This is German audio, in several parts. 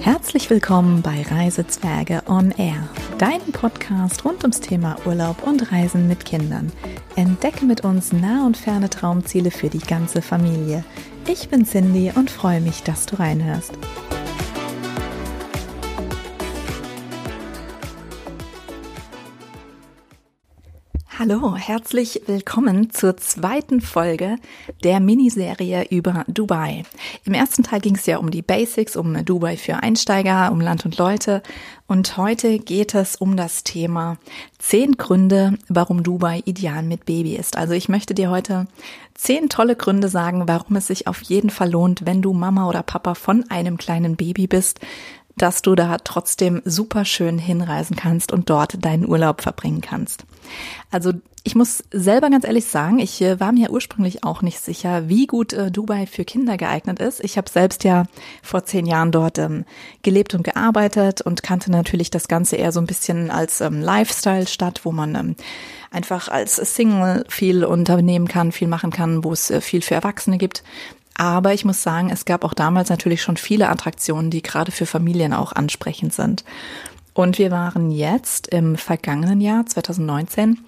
Herzlich willkommen bei Reisezwerge on Air, deinem Podcast rund ums Thema Urlaub und Reisen mit Kindern. Entdecke mit uns nah und ferne Traumziele für die ganze Familie. Ich bin Cindy und freue mich, dass du reinhörst. Hallo, herzlich willkommen zur zweiten Folge der Miniserie über Dubai. Im ersten Teil ging es ja um die Basics, um Dubai für Einsteiger, um Land und Leute. Und heute geht es um das Thema zehn Gründe, warum Dubai ideal mit Baby ist. Also ich möchte dir heute zehn tolle Gründe sagen, warum es sich auf jeden Fall lohnt, wenn du Mama oder Papa von einem kleinen Baby bist, dass du da trotzdem super schön hinreisen kannst und dort deinen Urlaub verbringen kannst. Also ich muss selber ganz ehrlich sagen, ich äh, war mir ursprünglich auch nicht sicher, wie gut äh, Dubai für Kinder geeignet ist. Ich habe selbst ja vor zehn Jahren dort ähm, gelebt und gearbeitet und kannte natürlich das Ganze eher so ein bisschen als ähm, Lifestyle-Stadt, wo man ähm, einfach als Single viel unternehmen kann, viel machen kann, wo es äh, viel für Erwachsene gibt. Aber ich muss sagen, es gab auch damals natürlich schon viele Attraktionen, die gerade für Familien auch ansprechend sind. Und wir waren jetzt im vergangenen Jahr 2019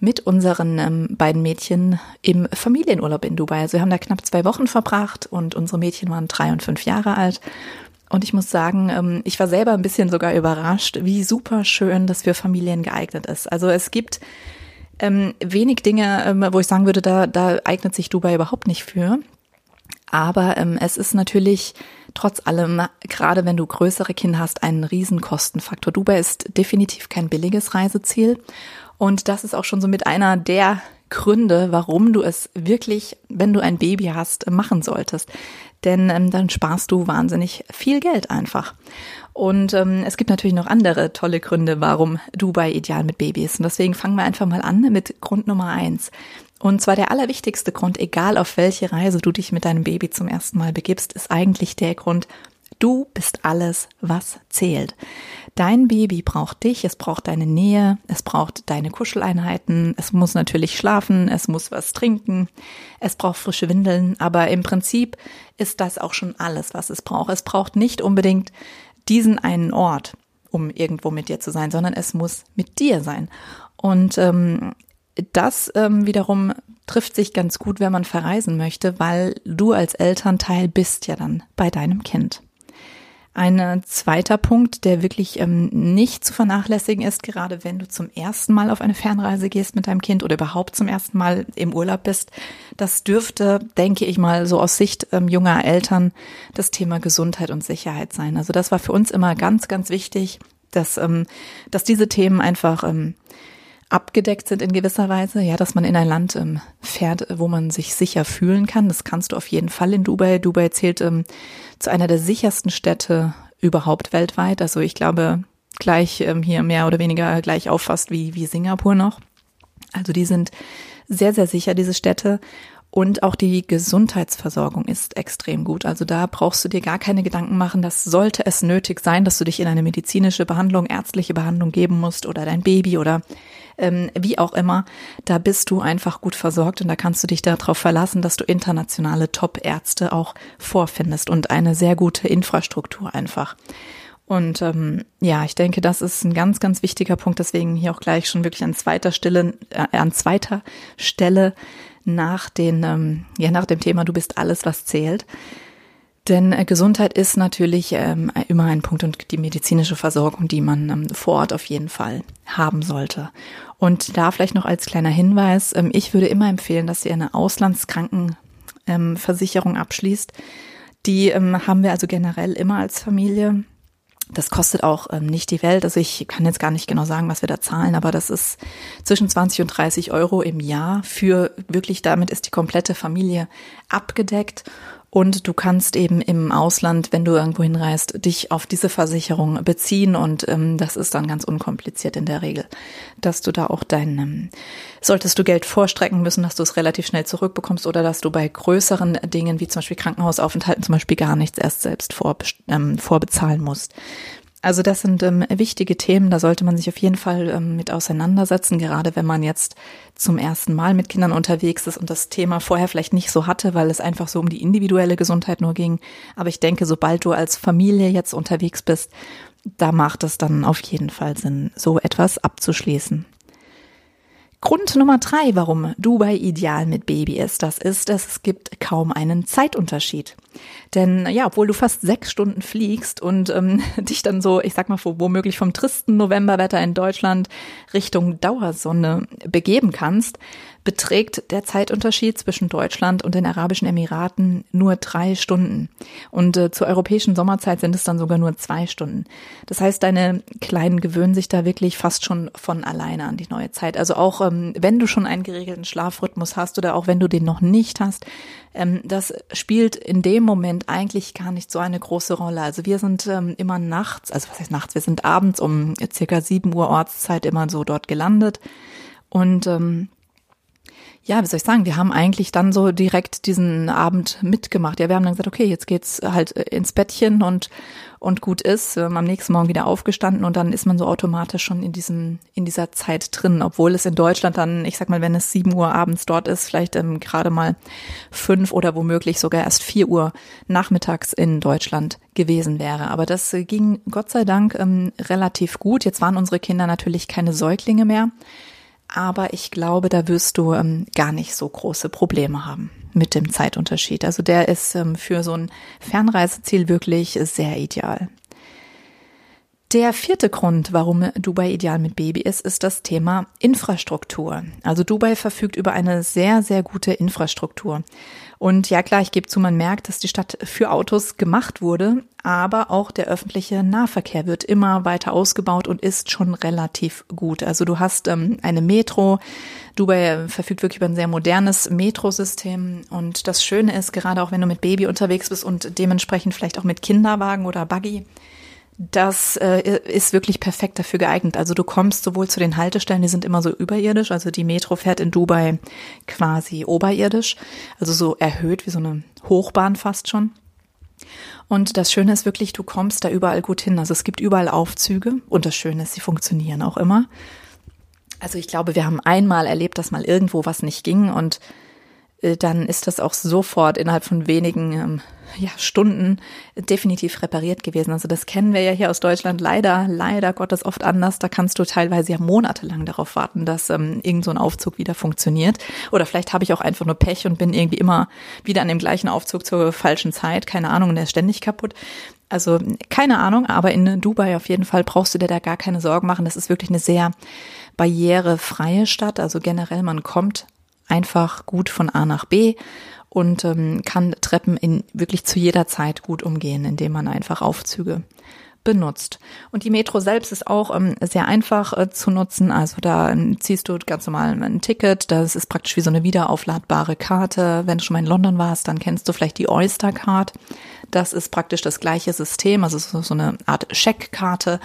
mit unseren ähm, beiden Mädchen im Familienurlaub in Dubai. Also wir haben da knapp zwei Wochen verbracht und unsere Mädchen waren drei und fünf Jahre alt. Und ich muss sagen, ähm, ich war selber ein bisschen sogar überrascht, wie super schön das für Familien geeignet ist. Also es gibt ähm, wenig Dinge, ähm, wo ich sagen würde, da, da eignet sich Dubai überhaupt nicht für. Aber ähm, es ist natürlich trotz allem, gerade wenn du größere Kinder hast, ein Riesenkostenfaktor. Dubai ist definitiv kein billiges Reiseziel. Und das ist auch schon so mit einer der Gründe, warum du es wirklich, wenn du ein Baby hast, machen solltest. Denn ähm, dann sparst du wahnsinnig viel Geld einfach. Und ähm, es gibt natürlich noch andere tolle Gründe, warum Dubai ideal mit Baby ist. Und deswegen fangen wir einfach mal an mit Grund Nummer eins. Und zwar der allerwichtigste Grund, egal auf welche Reise du dich mit deinem Baby zum ersten Mal begibst, ist eigentlich der Grund, du bist alles, was zählt. Dein Baby braucht dich, es braucht deine Nähe, es braucht deine Kuscheleinheiten, es muss natürlich schlafen, es muss was trinken, es braucht frische Windeln, aber im Prinzip ist das auch schon alles, was es braucht. Es braucht nicht unbedingt diesen einen Ort, um irgendwo mit dir zu sein, sondern es muss mit dir sein. Und ähm, das ähm, wiederum trifft sich ganz gut, wenn man verreisen möchte, weil du als Elternteil bist ja dann bei deinem Kind. Ein äh, zweiter Punkt, der wirklich ähm, nicht zu vernachlässigen ist, gerade wenn du zum ersten Mal auf eine Fernreise gehst mit deinem Kind oder überhaupt zum ersten Mal im Urlaub bist, das dürfte, denke ich mal, so aus Sicht ähm, junger Eltern das Thema Gesundheit und Sicherheit sein. Also das war für uns immer ganz, ganz wichtig, dass, ähm, dass diese Themen einfach ähm, abgedeckt sind in gewisser Weise, ja, dass man in ein Land ähm, fährt, wo man sich sicher fühlen kann. Das kannst du auf jeden Fall in Dubai. Dubai zählt ähm, zu einer der sichersten Städte überhaupt weltweit. Also ich glaube, gleich ähm, hier mehr oder weniger gleich auffasst wie, wie Singapur noch. Also die sind sehr, sehr sicher, diese Städte. Und auch die Gesundheitsversorgung ist extrem gut. Also da brauchst du dir gar keine Gedanken machen, dass sollte es nötig sein, dass du dich in eine medizinische Behandlung, ärztliche Behandlung geben musst oder dein Baby oder ähm, wie auch immer. Da bist du einfach gut versorgt und da kannst du dich darauf verlassen, dass du internationale Top-Ärzte auch vorfindest und eine sehr gute Infrastruktur einfach. Und ähm, ja, ich denke, das ist ein ganz, ganz wichtiger Punkt. Deswegen hier auch gleich schon wirklich an zweiter Stelle, äh, an zweiter Stelle nach den, ähm, ja, nach dem Thema, du bist alles, was zählt. Denn äh, Gesundheit ist natürlich ähm, immer ein Punkt und die medizinische Versorgung, die man ähm, vor Ort auf jeden Fall haben sollte. Und da vielleicht noch als kleiner Hinweis, ähm, ich würde immer empfehlen, dass ihr eine Auslandskrankenversicherung ähm, abschließt. Die ähm, haben wir also generell immer als Familie. Das kostet auch ähm, nicht die Welt. Also ich kann jetzt gar nicht genau sagen, was wir da zahlen, aber das ist zwischen 20 und 30 Euro im Jahr für wirklich, damit ist die komplette Familie abgedeckt. Und du kannst eben im Ausland, wenn du irgendwo hinreist, dich auf diese Versicherung beziehen. Und ähm, das ist dann ganz unkompliziert in der Regel, dass du da auch dein, ähm, solltest du Geld vorstrecken müssen, dass du es relativ schnell zurückbekommst oder dass du bei größeren Dingen wie zum Beispiel Krankenhausaufenthalten zum Beispiel gar nichts erst selbst vor, ähm, vorbezahlen musst. Also das sind ähm, wichtige Themen, da sollte man sich auf jeden Fall ähm, mit auseinandersetzen, gerade wenn man jetzt zum ersten Mal mit Kindern unterwegs ist und das Thema vorher vielleicht nicht so hatte, weil es einfach so um die individuelle Gesundheit nur ging. Aber ich denke, sobald du als Familie jetzt unterwegs bist, da macht es dann auf jeden Fall Sinn, so etwas abzuschließen. Grund Nummer drei, warum Dubai ideal mit Baby ist, das ist, dass es gibt kaum einen Zeitunterschied. Denn ja, obwohl du fast sechs Stunden fliegst und ähm, dich dann so, ich sag mal, womöglich vom tristen Novemberwetter in Deutschland Richtung Dauersonne begeben kannst, beträgt der Zeitunterschied zwischen Deutschland und den Arabischen Emiraten nur drei Stunden. Und äh, zur europäischen Sommerzeit sind es dann sogar nur zwei Stunden. Das heißt, deine Kleinen gewöhnen sich da wirklich fast schon von alleine an die neue Zeit. Also auch ähm, wenn du schon einen geregelten Schlafrhythmus hast oder auch wenn du den noch nicht hast, ähm, das spielt in dem Moment eigentlich gar nicht so eine große Rolle. Also wir sind ähm, immer nachts, also was heißt nachts, wir sind abends um circa sieben Uhr Ortszeit immer so dort gelandet. Und ähm, ja, wie soll ich sagen, wir haben eigentlich dann so direkt diesen Abend mitgemacht. Ja, wir haben dann gesagt, okay, jetzt geht's halt äh, ins Bettchen und und gut ist, ähm, am nächsten Morgen wieder aufgestanden und dann ist man so automatisch schon in diesem in dieser Zeit drin, obwohl es in Deutschland dann, ich sag mal, wenn es sieben Uhr abends dort ist, vielleicht ähm, gerade mal fünf oder womöglich sogar erst vier Uhr nachmittags in Deutschland gewesen wäre. Aber das ging Gott sei Dank ähm, relativ gut. Jetzt waren unsere Kinder natürlich keine Säuglinge mehr aber ich glaube, da wirst du ähm, gar nicht so große Probleme haben mit dem Zeitunterschied. Also der ist ähm, für so ein Fernreiseziel wirklich sehr ideal. Der vierte Grund, warum Dubai ideal mit Baby ist, ist das Thema Infrastruktur. Also Dubai verfügt über eine sehr, sehr gute Infrastruktur. Und ja klar, ich gebe zu, man merkt, dass die Stadt für Autos gemacht wurde, aber auch der öffentliche Nahverkehr wird immer weiter ausgebaut und ist schon relativ gut. Also du hast ähm, eine Metro, Dubai verfügt wirklich über ein sehr modernes Metrosystem und das Schöne ist, gerade auch wenn du mit Baby unterwegs bist und dementsprechend vielleicht auch mit Kinderwagen oder Buggy, das äh, ist wirklich perfekt dafür geeignet. Also du kommst sowohl zu den Haltestellen, die sind immer so überirdisch, also die Metro fährt in Dubai quasi oberirdisch, also so erhöht wie so eine Hochbahn fast schon. Und das Schöne ist wirklich, du kommst da überall gut hin. Also es gibt überall Aufzüge und das Schöne ist, sie funktionieren auch immer. Also ich glaube, wir haben einmal erlebt, dass mal irgendwo was nicht ging und dann ist das auch sofort innerhalb von wenigen ähm, ja, Stunden definitiv repariert gewesen. Also das kennen wir ja hier aus Deutschland leider, leider Gottes oft anders. Da kannst du teilweise ja monatelang darauf warten, dass ähm, irgend so ein Aufzug wieder funktioniert. Oder vielleicht habe ich auch einfach nur Pech und bin irgendwie immer wieder an dem gleichen Aufzug zur falschen Zeit. Keine Ahnung, der ist ständig kaputt. Also keine Ahnung, aber in Dubai auf jeden Fall brauchst du dir da gar keine Sorgen machen. Das ist wirklich eine sehr barrierefreie Stadt. Also generell, man kommt einfach gut von A nach B und ähm, kann Treppen in wirklich zu jeder Zeit gut umgehen, indem man einfach Aufzüge benutzt. Und die Metro selbst ist auch ähm, sehr einfach äh, zu nutzen. Also da ähm, ziehst du ganz normal ein Ticket. Das ist praktisch wie so eine wiederaufladbare Karte. Wenn du schon mal in London warst, dann kennst du vielleicht die Oyster Card. Das ist praktisch das gleiche System, also so eine Art Scheckkarte,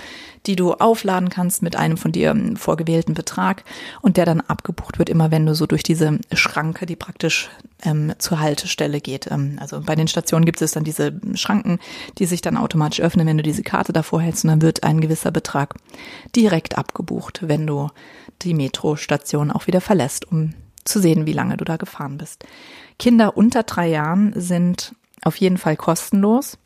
die du aufladen kannst mit einem von dir ähm, vorgewählten Betrag und der dann abgebucht wird, immer wenn du so durch diese Schranke, die praktisch ähm, zur Haltestelle geht. Ähm, also bei den Stationen gibt es dann diese Schranken, die sich dann automatisch öffnen, wenn du diese Karte davor hältst und dann wird ein gewisser Betrag direkt abgebucht, wenn du die Metrostation auch wieder verlässt, um zu sehen, wie lange du da gefahren bist. Kinder unter drei Jahren sind auf jeden Fall kostenlos.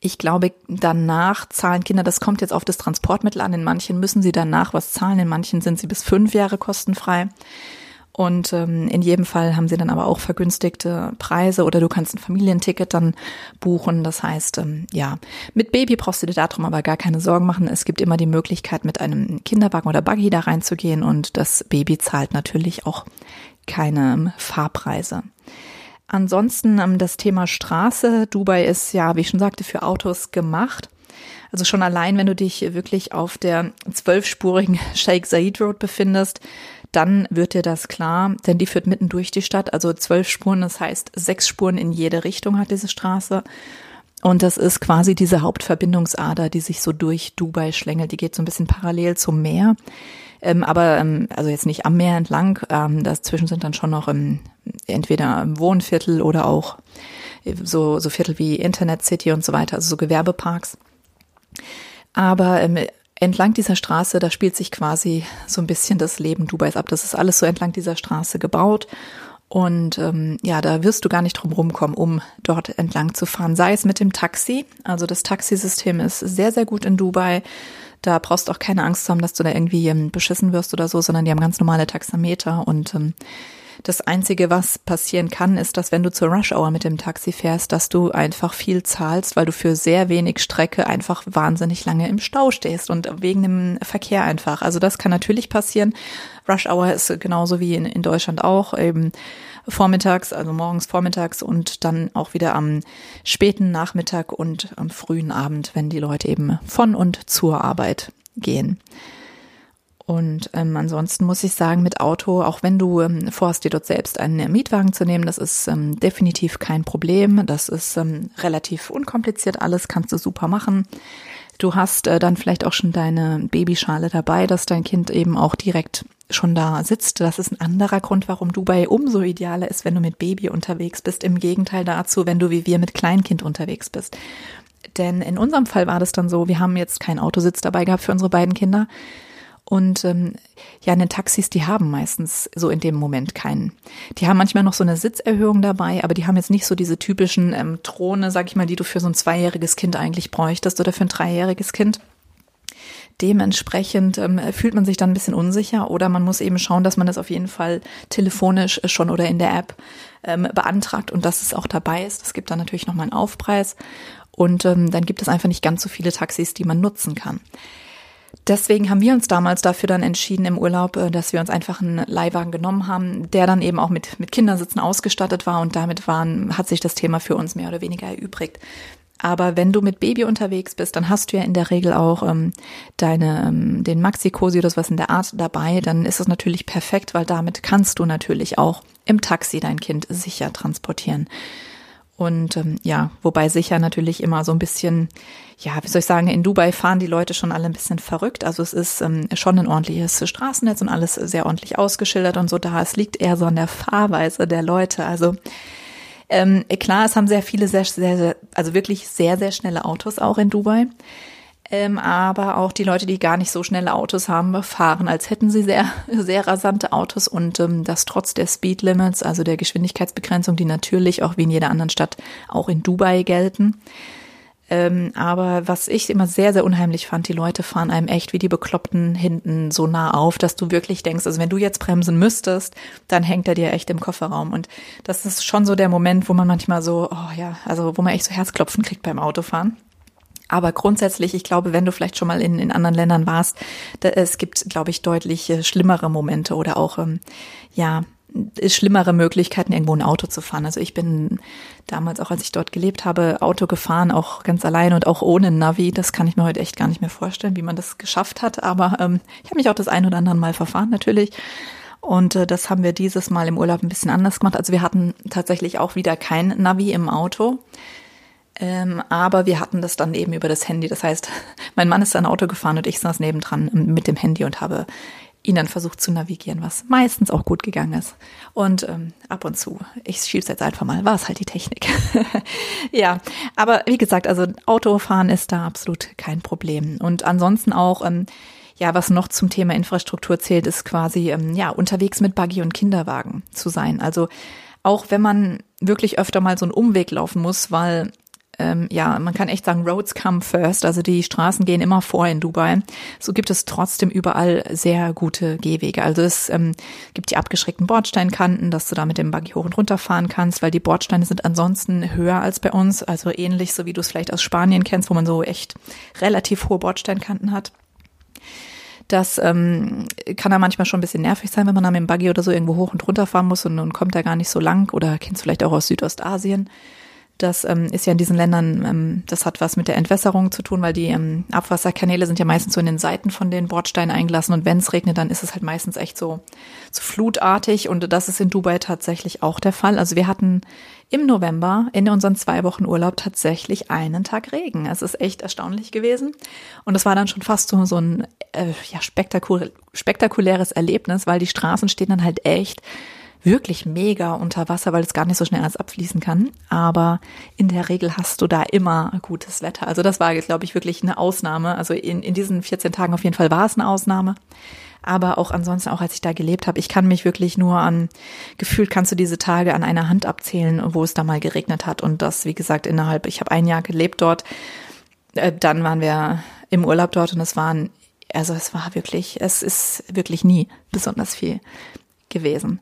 Ich glaube, danach zahlen Kinder, das kommt jetzt auf das Transportmittel an. In manchen müssen sie danach was zahlen, in manchen sind sie bis fünf Jahre kostenfrei. Und ähm, in jedem Fall haben sie dann aber auch vergünstigte Preise oder du kannst ein Familienticket dann buchen. Das heißt, ähm, ja, mit Baby brauchst du dir darum aber gar keine Sorgen machen. Es gibt immer die Möglichkeit, mit einem Kinderwagen oder Buggy da reinzugehen und das Baby zahlt natürlich auch keine Fahrpreise. Ansonsten ähm, das Thema Straße. Dubai ist ja, wie ich schon sagte, für Autos gemacht. Also schon allein, wenn du dich wirklich auf der zwölfspurigen Sheikh Zayed Road befindest, dann wird dir das klar, denn die führt mitten durch die Stadt, also zwölf Spuren, das heißt sechs Spuren in jede Richtung hat diese Straße. Und das ist quasi diese Hauptverbindungsader, die sich so durch Dubai schlängelt. Die geht so ein bisschen parallel zum Meer. Ähm, aber ähm, also jetzt nicht am Meer entlang. Ähm, dazwischen sind dann schon noch ähm, entweder Wohnviertel oder auch so, so Viertel wie Internet City und so weiter, also so Gewerbeparks. Aber ähm, entlang dieser Straße, da spielt sich quasi so ein bisschen das Leben Dubais ab. Das ist alles so entlang dieser Straße gebaut. Und ähm, ja, da wirst du gar nicht drum rumkommen, um dort entlang zu fahren. Sei es mit dem Taxi. Also das Taxisystem ist sehr, sehr gut in Dubai. Da brauchst du auch keine Angst haben, dass du da irgendwie ähm, beschissen wirst oder so, sondern die haben ganz normale Taxameter und ähm, das Einzige, was passieren kann, ist, dass wenn du zur Rush Hour mit dem Taxi fährst, dass du einfach viel zahlst, weil du für sehr wenig Strecke einfach wahnsinnig lange im Stau stehst und wegen dem Verkehr einfach. Also das kann natürlich passieren. Rush Hour ist genauso wie in, in Deutschland auch eben vormittags, also morgens vormittags und dann auch wieder am späten Nachmittag und am frühen Abend, wenn die Leute eben von und zur Arbeit gehen. Und ähm, ansonsten muss ich sagen, mit Auto, auch wenn du ähm, vorhast, dir dort selbst einen Mietwagen zu nehmen, das ist ähm, definitiv kein Problem. Das ist ähm, relativ unkompliziert alles, kannst du super machen. Du hast äh, dann vielleicht auch schon deine Babyschale dabei, dass dein Kind eben auch direkt schon da sitzt. Das ist ein anderer Grund, warum Dubai umso idealer ist, wenn du mit Baby unterwegs bist. Im Gegenteil dazu, wenn du wie wir mit Kleinkind unterwegs bist. Denn in unserem Fall war das dann so, wir haben jetzt keinen Autositz dabei gehabt für unsere beiden Kinder. Und ähm, ja, den Taxis, die haben meistens so in dem Moment keinen. Die haben manchmal noch so eine Sitzerhöhung dabei, aber die haben jetzt nicht so diese typischen ähm, Throne, sag ich mal, die du für so ein zweijähriges Kind eigentlich bräuchtest oder für ein dreijähriges Kind. Dementsprechend ähm, fühlt man sich dann ein bisschen unsicher oder man muss eben schauen, dass man das auf jeden Fall telefonisch schon oder in der App ähm, beantragt und dass es auch dabei ist. Es gibt dann natürlich nochmal einen Aufpreis und ähm, dann gibt es einfach nicht ganz so viele Taxis, die man nutzen kann. Deswegen haben wir uns damals dafür dann entschieden im Urlaub, äh, dass wir uns einfach einen Leihwagen genommen haben, der dann eben auch mit, mit Kindersitzen ausgestattet war und damit waren, hat sich das Thema für uns mehr oder weniger erübrigt. Aber wenn du mit Baby unterwegs bist, dann hast du ja in der Regel auch ähm, deine, ähm, den Maxi-Cosi oder sowas in der Art dabei. Dann ist es natürlich perfekt, weil damit kannst du natürlich auch im Taxi dein Kind sicher transportieren. Und ähm, ja, wobei sicher natürlich immer so ein bisschen, ja, wie soll ich sagen, in Dubai fahren die Leute schon alle ein bisschen verrückt. Also es ist ähm, schon ein ordentliches Straßennetz und alles sehr ordentlich ausgeschildert und so da. Es liegt eher so an der Fahrweise der Leute. Also ähm, klar, es haben sehr viele sehr, sehr, sehr, also wirklich sehr, sehr schnelle Autos auch in Dubai. Ähm, aber auch die Leute, die gar nicht so schnelle Autos haben, fahren, als hätten sie sehr, sehr rasante Autos und ähm, das trotz der Speed Limits, also der Geschwindigkeitsbegrenzung, die natürlich auch wie in jeder anderen Stadt auch in Dubai gelten. Ähm, aber was ich immer sehr, sehr unheimlich fand, die Leute fahren einem echt wie die Bekloppten hinten so nah auf, dass du wirklich denkst, also wenn du jetzt bremsen müsstest, dann hängt er dir echt im Kofferraum. Und das ist schon so der Moment, wo man manchmal so, oh ja, also wo man echt so Herzklopfen kriegt beim Autofahren. Aber grundsätzlich, ich glaube, wenn du vielleicht schon mal in, in anderen Ländern warst, da, es gibt, glaube ich, deutlich schlimmere Momente oder auch, ähm, ja, schlimmere Möglichkeiten, irgendwo ein Auto zu fahren. Also ich bin damals, auch als ich dort gelebt habe, Auto gefahren, auch ganz allein und auch ohne Navi. Das kann ich mir heute echt gar nicht mehr vorstellen, wie man das geschafft hat. Aber ähm, ich habe mich auch das ein oder andere Mal verfahren natürlich. Und äh, das haben wir dieses Mal im Urlaub ein bisschen anders gemacht. Also wir hatten tatsächlich auch wieder kein Navi im Auto. Ähm, aber wir hatten das dann eben über das Handy. Das heißt, mein Mann ist ein Auto gefahren und ich saß nebendran mit dem Handy und habe ihn dann versucht zu navigieren, was meistens auch gut gegangen ist. Und ähm, ab und zu, ich schieb's jetzt einfach mal, war es halt die Technik. ja, aber wie gesagt, also Autofahren ist da absolut kein Problem. Und ansonsten auch, ähm, ja, was noch zum Thema Infrastruktur zählt, ist quasi, ähm, ja, unterwegs mit Buggy und Kinderwagen zu sein. Also auch wenn man wirklich öfter mal so einen Umweg laufen muss, weil ähm, ja, man kann echt sagen, Roads come first, also die Straßen gehen immer vor in Dubai. So gibt es trotzdem überall sehr gute Gehwege. Also es ähm, gibt die abgeschrägten Bordsteinkanten, dass du da mit dem Buggy hoch und runter fahren kannst, weil die Bordsteine sind ansonsten höher als bei uns, also ähnlich so wie du es vielleicht aus Spanien kennst, wo man so echt relativ hohe Bordsteinkanten hat. Das ähm, kann da manchmal schon ein bisschen nervig sein, wenn man da mit dem Buggy oder so irgendwo hoch und runter fahren muss und, und kommt da gar nicht so lang oder kennst vielleicht auch aus Südostasien. Das ähm, ist ja in diesen Ländern, ähm, das hat was mit der Entwässerung zu tun, weil die ähm, Abwasserkanäle sind ja meistens so in den Seiten von den Bordsteinen eingelassen und wenn es regnet, dann ist es halt meistens echt so, so flutartig und das ist in Dubai tatsächlich auch der Fall. Also wir hatten im November in unseren zwei Wochen Urlaub tatsächlich einen Tag Regen. Es ist echt erstaunlich gewesen und es war dann schon fast so, so ein äh, ja, spektakul spektakuläres Erlebnis, weil die Straßen stehen dann halt echt wirklich mega unter Wasser, weil es gar nicht so schnell als abfließen kann. Aber in der Regel hast du da immer gutes Wetter. Also das war, glaube ich, wirklich eine Ausnahme. Also in, in diesen 14 Tagen auf jeden Fall war es eine Ausnahme. Aber auch ansonsten, auch als ich da gelebt habe, ich kann mich wirklich nur an, gefühlt kannst du diese Tage an einer Hand abzählen, wo es da mal geregnet hat. Und das, wie gesagt, innerhalb, ich habe ein Jahr gelebt dort. Äh, dann waren wir im Urlaub dort und es waren, also es war wirklich, es ist wirklich nie besonders viel gewesen.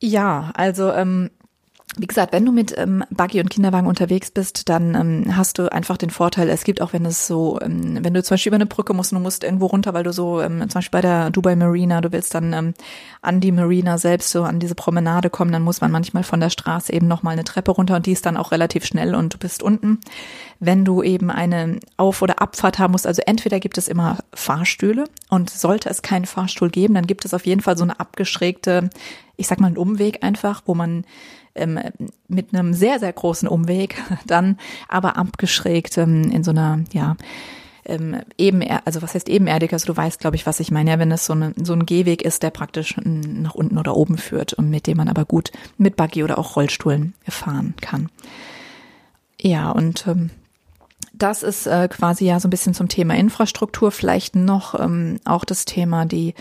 Ja, also ähm, wie gesagt, wenn du mit ähm, Buggy und Kinderwagen unterwegs bist, dann ähm, hast du einfach den Vorteil, es gibt auch, wenn es so, ähm, wenn du zum Beispiel über eine Brücke musst und du musst irgendwo runter, weil du so, ähm, zum Beispiel bei der Dubai Marina, du willst dann ähm, an die Marina selbst so an diese Promenade kommen, dann muss man manchmal von der Straße eben nochmal eine Treppe runter und die ist dann auch relativ schnell und du bist unten. Wenn du eben eine Auf- oder Abfahrt haben musst, also entweder gibt es immer Fahrstühle und sollte es keinen Fahrstuhl geben, dann gibt es auf jeden Fall so eine abgeschrägte, ich sag mal einen Umweg einfach, wo man ähm, mit einem sehr, sehr großen Umweg, dann aber abgeschrägt ähm, in so einer, ja, ähm, eben, also was heißt ebenerdig? Also du weißt, glaube ich, was ich meine. Ja, wenn es so, eine, so ein Gehweg ist, der praktisch nach unten oder oben führt und mit dem man aber gut mit Buggy oder auch Rollstuhlen fahren kann. Ja, und ähm, das ist äh, quasi ja so ein bisschen zum Thema Infrastruktur. Vielleicht noch ähm, auch das Thema, die,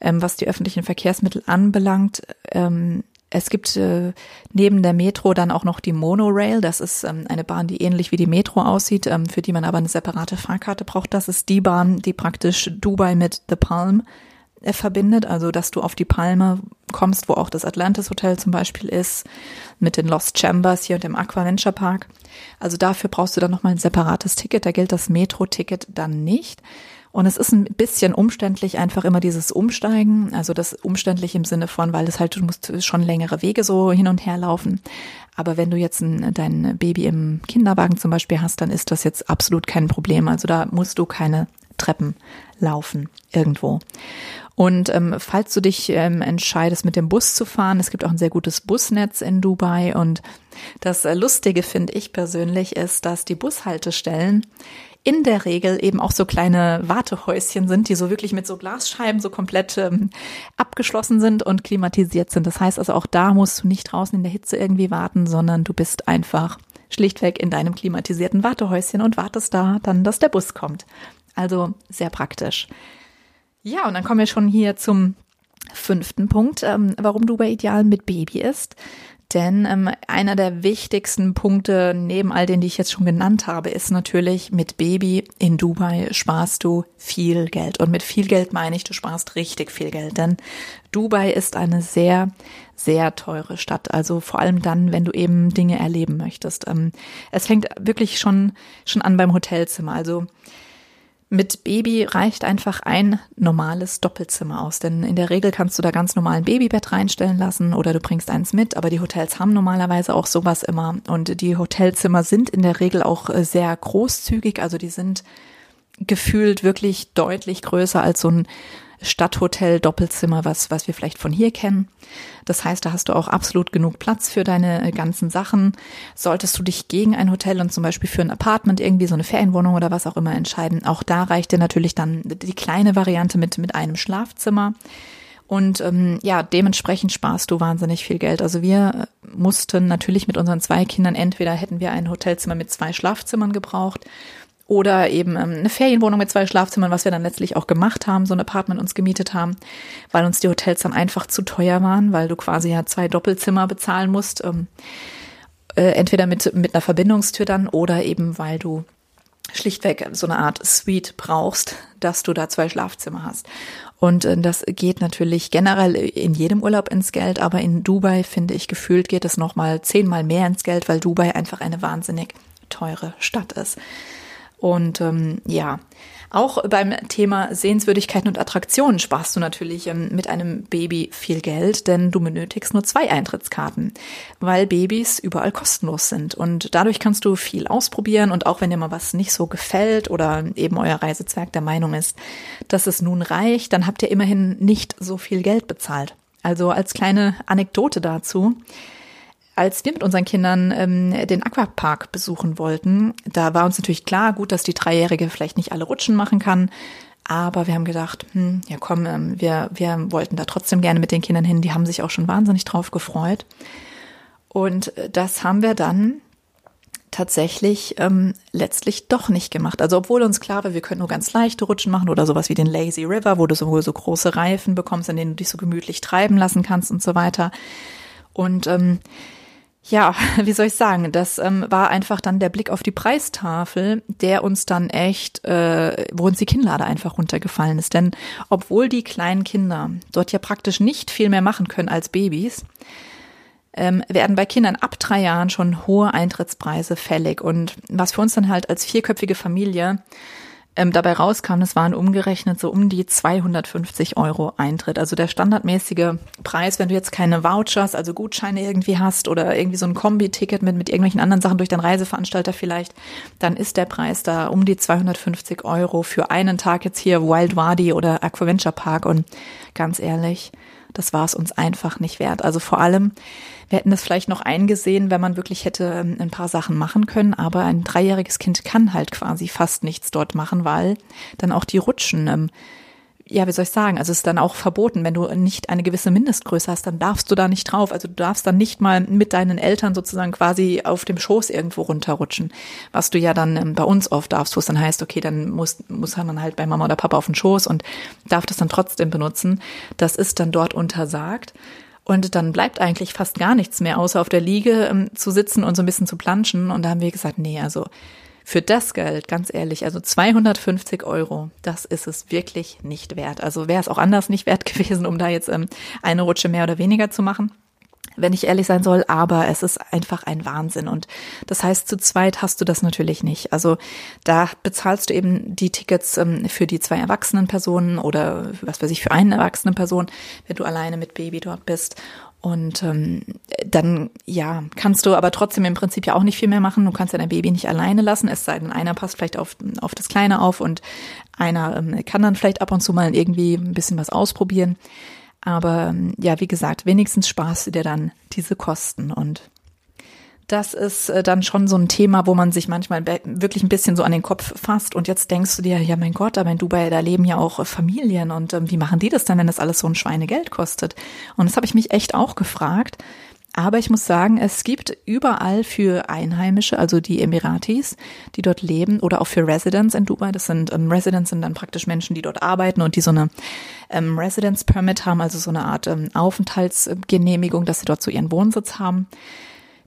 ähm, was die öffentlichen Verkehrsmittel anbelangt. Ähm, es gibt äh, neben der Metro dann auch noch die Monorail. Das ist ähm, eine Bahn, die ähnlich wie die Metro aussieht, ähm, für die man aber eine separate Fahrkarte braucht. Das ist die Bahn, die praktisch Dubai mit The Palm äh, verbindet. Also, dass du auf die Palme kommst, wo auch das Atlantis Hotel zum Beispiel ist, mit den Lost Chambers hier und dem Aquaventure Park. Also dafür brauchst du dann nochmal ein separates Ticket. Da gilt das Metro-Ticket dann nicht. Und es ist ein bisschen umständlich, einfach immer dieses Umsteigen. Also das umständlich im Sinne von, weil es halt, du musst schon längere Wege so hin und her laufen. Aber wenn du jetzt ein, dein Baby im Kinderwagen zum Beispiel hast, dann ist das jetzt absolut kein Problem. Also da musst du keine Treppen laufen irgendwo. Und ähm, falls du dich ähm, entscheidest, mit dem Bus zu fahren, es gibt auch ein sehr gutes Busnetz in Dubai. Und das Lustige finde ich persönlich ist, dass die Bushaltestellen in der Regel eben auch so kleine Wartehäuschen sind, die so wirklich mit so Glasscheiben so komplett ähm, abgeschlossen sind und klimatisiert sind. Das heißt also auch da musst du nicht draußen in der Hitze irgendwie warten, sondern du bist einfach schlichtweg in deinem klimatisierten Wartehäuschen und wartest da dann, dass der Bus kommt. Also sehr praktisch. Ja, und dann kommen wir schon hier zum fünften Punkt, ähm, warum Dubai ideal mit Baby ist. Denn ähm, einer der wichtigsten Punkte neben all denen, die ich jetzt schon genannt habe, ist natürlich, mit Baby in Dubai sparst du viel Geld. Und mit viel Geld meine ich, du sparst richtig viel Geld. Denn Dubai ist eine sehr, sehr teure Stadt. Also vor allem dann, wenn du eben Dinge erleben möchtest. Ähm, es fängt wirklich schon, schon an beim Hotelzimmer. Also mit Baby reicht einfach ein normales Doppelzimmer aus, denn in der Regel kannst du da ganz normal ein Babybett reinstellen lassen oder du bringst eins mit, aber die Hotels haben normalerweise auch sowas immer. Und die Hotelzimmer sind in der Regel auch äh, sehr großzügig, also die sind gefühlt wirklich deutlich größer als so ein Stadthotel Doppelzimmer, was, was wir vielleicht von hier kennen. Das heißt, da hast du auch absolut genug Platz für deine äh, ganzen Sachen. Solltest du dich gegen ein Hotel und zum Beispiel für ein Apartment irgendwie so eine Ferienwohnung oder was auch immer entscheiden, auch da reicht dir natürlich dann die kleine Variante mit, mit einem Schlafzimmer. Und ähm, ja, dementsprechend sparst du wahnsinnig viel Geld. Also wir äh, mussten natürlich mit unseren zwei Kindern entweder hätten wir ein Hotelzimmer mit zwei Schlafzimmern gebraucht oder eben ähm, eine Ferienwohnung mit zwei Schlafzimmern, was wir dann letztlich auch gemacht haben, so ein Apartment uns gemietet haben, weil uns die Hotels dann einfach zu teuer waren, weil du quasi ja zwei Doppelzimmer bezahlen musst. Ähm, äh, entweder mit, mit einer Verbindungstür dann oder eben, weil du schlichtweg so eine Art Suite brauchst, dass du da zwei Schlafzimmer hast. Und äh, das geht natürlich generell in jedem Urlaub ins Geld, aber in Dubai, finde ich, gefühlt geht es nochmal zehnmal mehr ins Geld, weil Dubai einfach eine wahnsinnig teure Stadt ist. Und ähm, ja, auch beim Thema Sehenswürdigkeiten und Attraktionen sparst du natürlich ähm, mit einem Baby viel Geld, denn du benötigst nur zwei Eintrittskarten, weil Babys überall kostenlos sind. Und dadurch kannst du viel ausprobieren und auch wenn dir mal was nicht so gefällt oder eben euer Reisezwerg der Meinung ist, dass es nun reicht, dann habt ihr immerhin nicht so viel Geld bezahlt. Also als kleine Anekdote dazu als wir mit unseren Kindern ähm, den Aquapark besuchen wollten, da war uns natürlich klar, gut, dass die Dreijährige vielleicht nicht alle Rutschen machen kann. Aber wir haben gedacht, hm, ja komm, ähm, wir, wir wollten da trotzdem gerne mit den Kindern hin. Die haben sich auch schon wahnsinnig drauf gefreut. Und äh, das haben wir dann tatsächlich ähm, letztlich doch nicht gemacht. Also obwohl uns klar war, wir können nur ganz leichte Rutschen machen oder sowas wie den Lazy River, wo du sowohl so große Reifen bekommst, in denen du dich so gemütlich treiben lassen kannst und so weiter. Und ähm, ja, wie soll ich sagen, das ähm, war einfach dann der Blick auf die Preistafel, der uns dann echt, äh, wo uns die Kinnlade einfach runtergefallen ist. Denn obwohl die kleinen Kinder dort ja praktisch nicht viel mehr machen können als Babys, ähm, werden bei Kindern ab drei Jahren schon hohe Eintrittspreise fällig. Und was für uns dann halt als vierköpfige Familie ähm, dabei rauskam, das waren umgerechnet so um die 250 Euro Eintritt. Also der standardmäßige Preis, wenn du jetzt keine Vouchers, also Gutscheine irgendwie hast oder irgendwie so ein Kombi-Ticket mit, mit irgendwelchen anderen Sachen durch deinen Reiseveranstalter vielleicht, dann ist der Preis da um die 250 Euro für einen Tag jetzt hier Wild Wadi oder Aquaventure Park. Und ganz ehrlich, das war es uns einfach nicht wert. Also vor allem, wir hätten das vielleicht noch eingesehen, wenn man wirklich hätte ähm, ein paar Sachen machen können, aber ein dreijähriges Kind kann halt quasi fast nichts dort machen, weil dann auch die Rutschen ähm, ja, wie soll ich sagen, also es ist dann auch verboten, wenn du nicht eine gewisse Mindestgröße hast, dann darfst du da nicht drauf. Also du darfst dann nicht mal mit deinen Eltern sozusagen quasi auf dem Schoß irgendwo runterrutschen, was du ja dann ähm, bei uns oft darfst, wo es dann heißt, okay, dann muss, muss man halt bei Mama oder Papa auf den Schoß und darf das dann trotzdem benutzen. Das ist dann dort untersagt. Und dann bleibt eigentlich fast gar nichts mehr, außer auf der Liege ähm, zu sitzen und so ein bisschen zu planschen. Und da haben wir gesagt, nee, also für das Geld, ganz ehrlich, also 250 Euro, das ist es wirklich nicht wert. Also wäre es auch anders nicht wert gewesen, um da jetzt ähm, eine Rutsche mehr oder weniger zu machen wenn ich ehrlich sein soll, aber es ist einfach ein Wahnsinn. Und das heißt, zu zweit hast du das natürlich nicht. Also da bezahlst du eben die Tickets ähm, für die zwei erwachsenen Personen oder was weiß ich, für eine erwachsene Person, wenn du alleine mit Baby dort bist. Und ähm, dann, ja, kannst du aber trotzdem im Prinzip ja auch nicht viel mehr machen. Du kannst ja dein Baby nicht alleine lassen, es sei denn, einer passt vielleicht auf, auf das Kleine auf und einer ähm, kann dann vielleicht ab und zu mal irgendwie ein bisschen was ausprobieren. Aber ähm, ja, wie gesagt, wenigstens sparst du dir dann diese Kosten und das ist äh, dann schon so ein Thema, wo man sich manchmal wirklich ein bisschen so an den Kopf fasst. Und jetzt denkst du dir, ja mein Gott, aber in Dubai, da leben ja auch Familien und ähm, wie machen die das dann, wenn das alles so ein Schweinegeld kostet? Und das habe ich mich echt auch gefragt. Aber ich muss sagen, es gibt überall für Einheimische, also die Emiratis, die dort leben, oder auch für Residents in Dubai. Das sind ähm, Residents sind dann praktisch Menschen, die dort arbeiten und die so eine ähm, Residence Permit haben, also so eine Art ähm, Aufenthaltsgenehmigung, dass sie dort so ihren Wohnsitz haben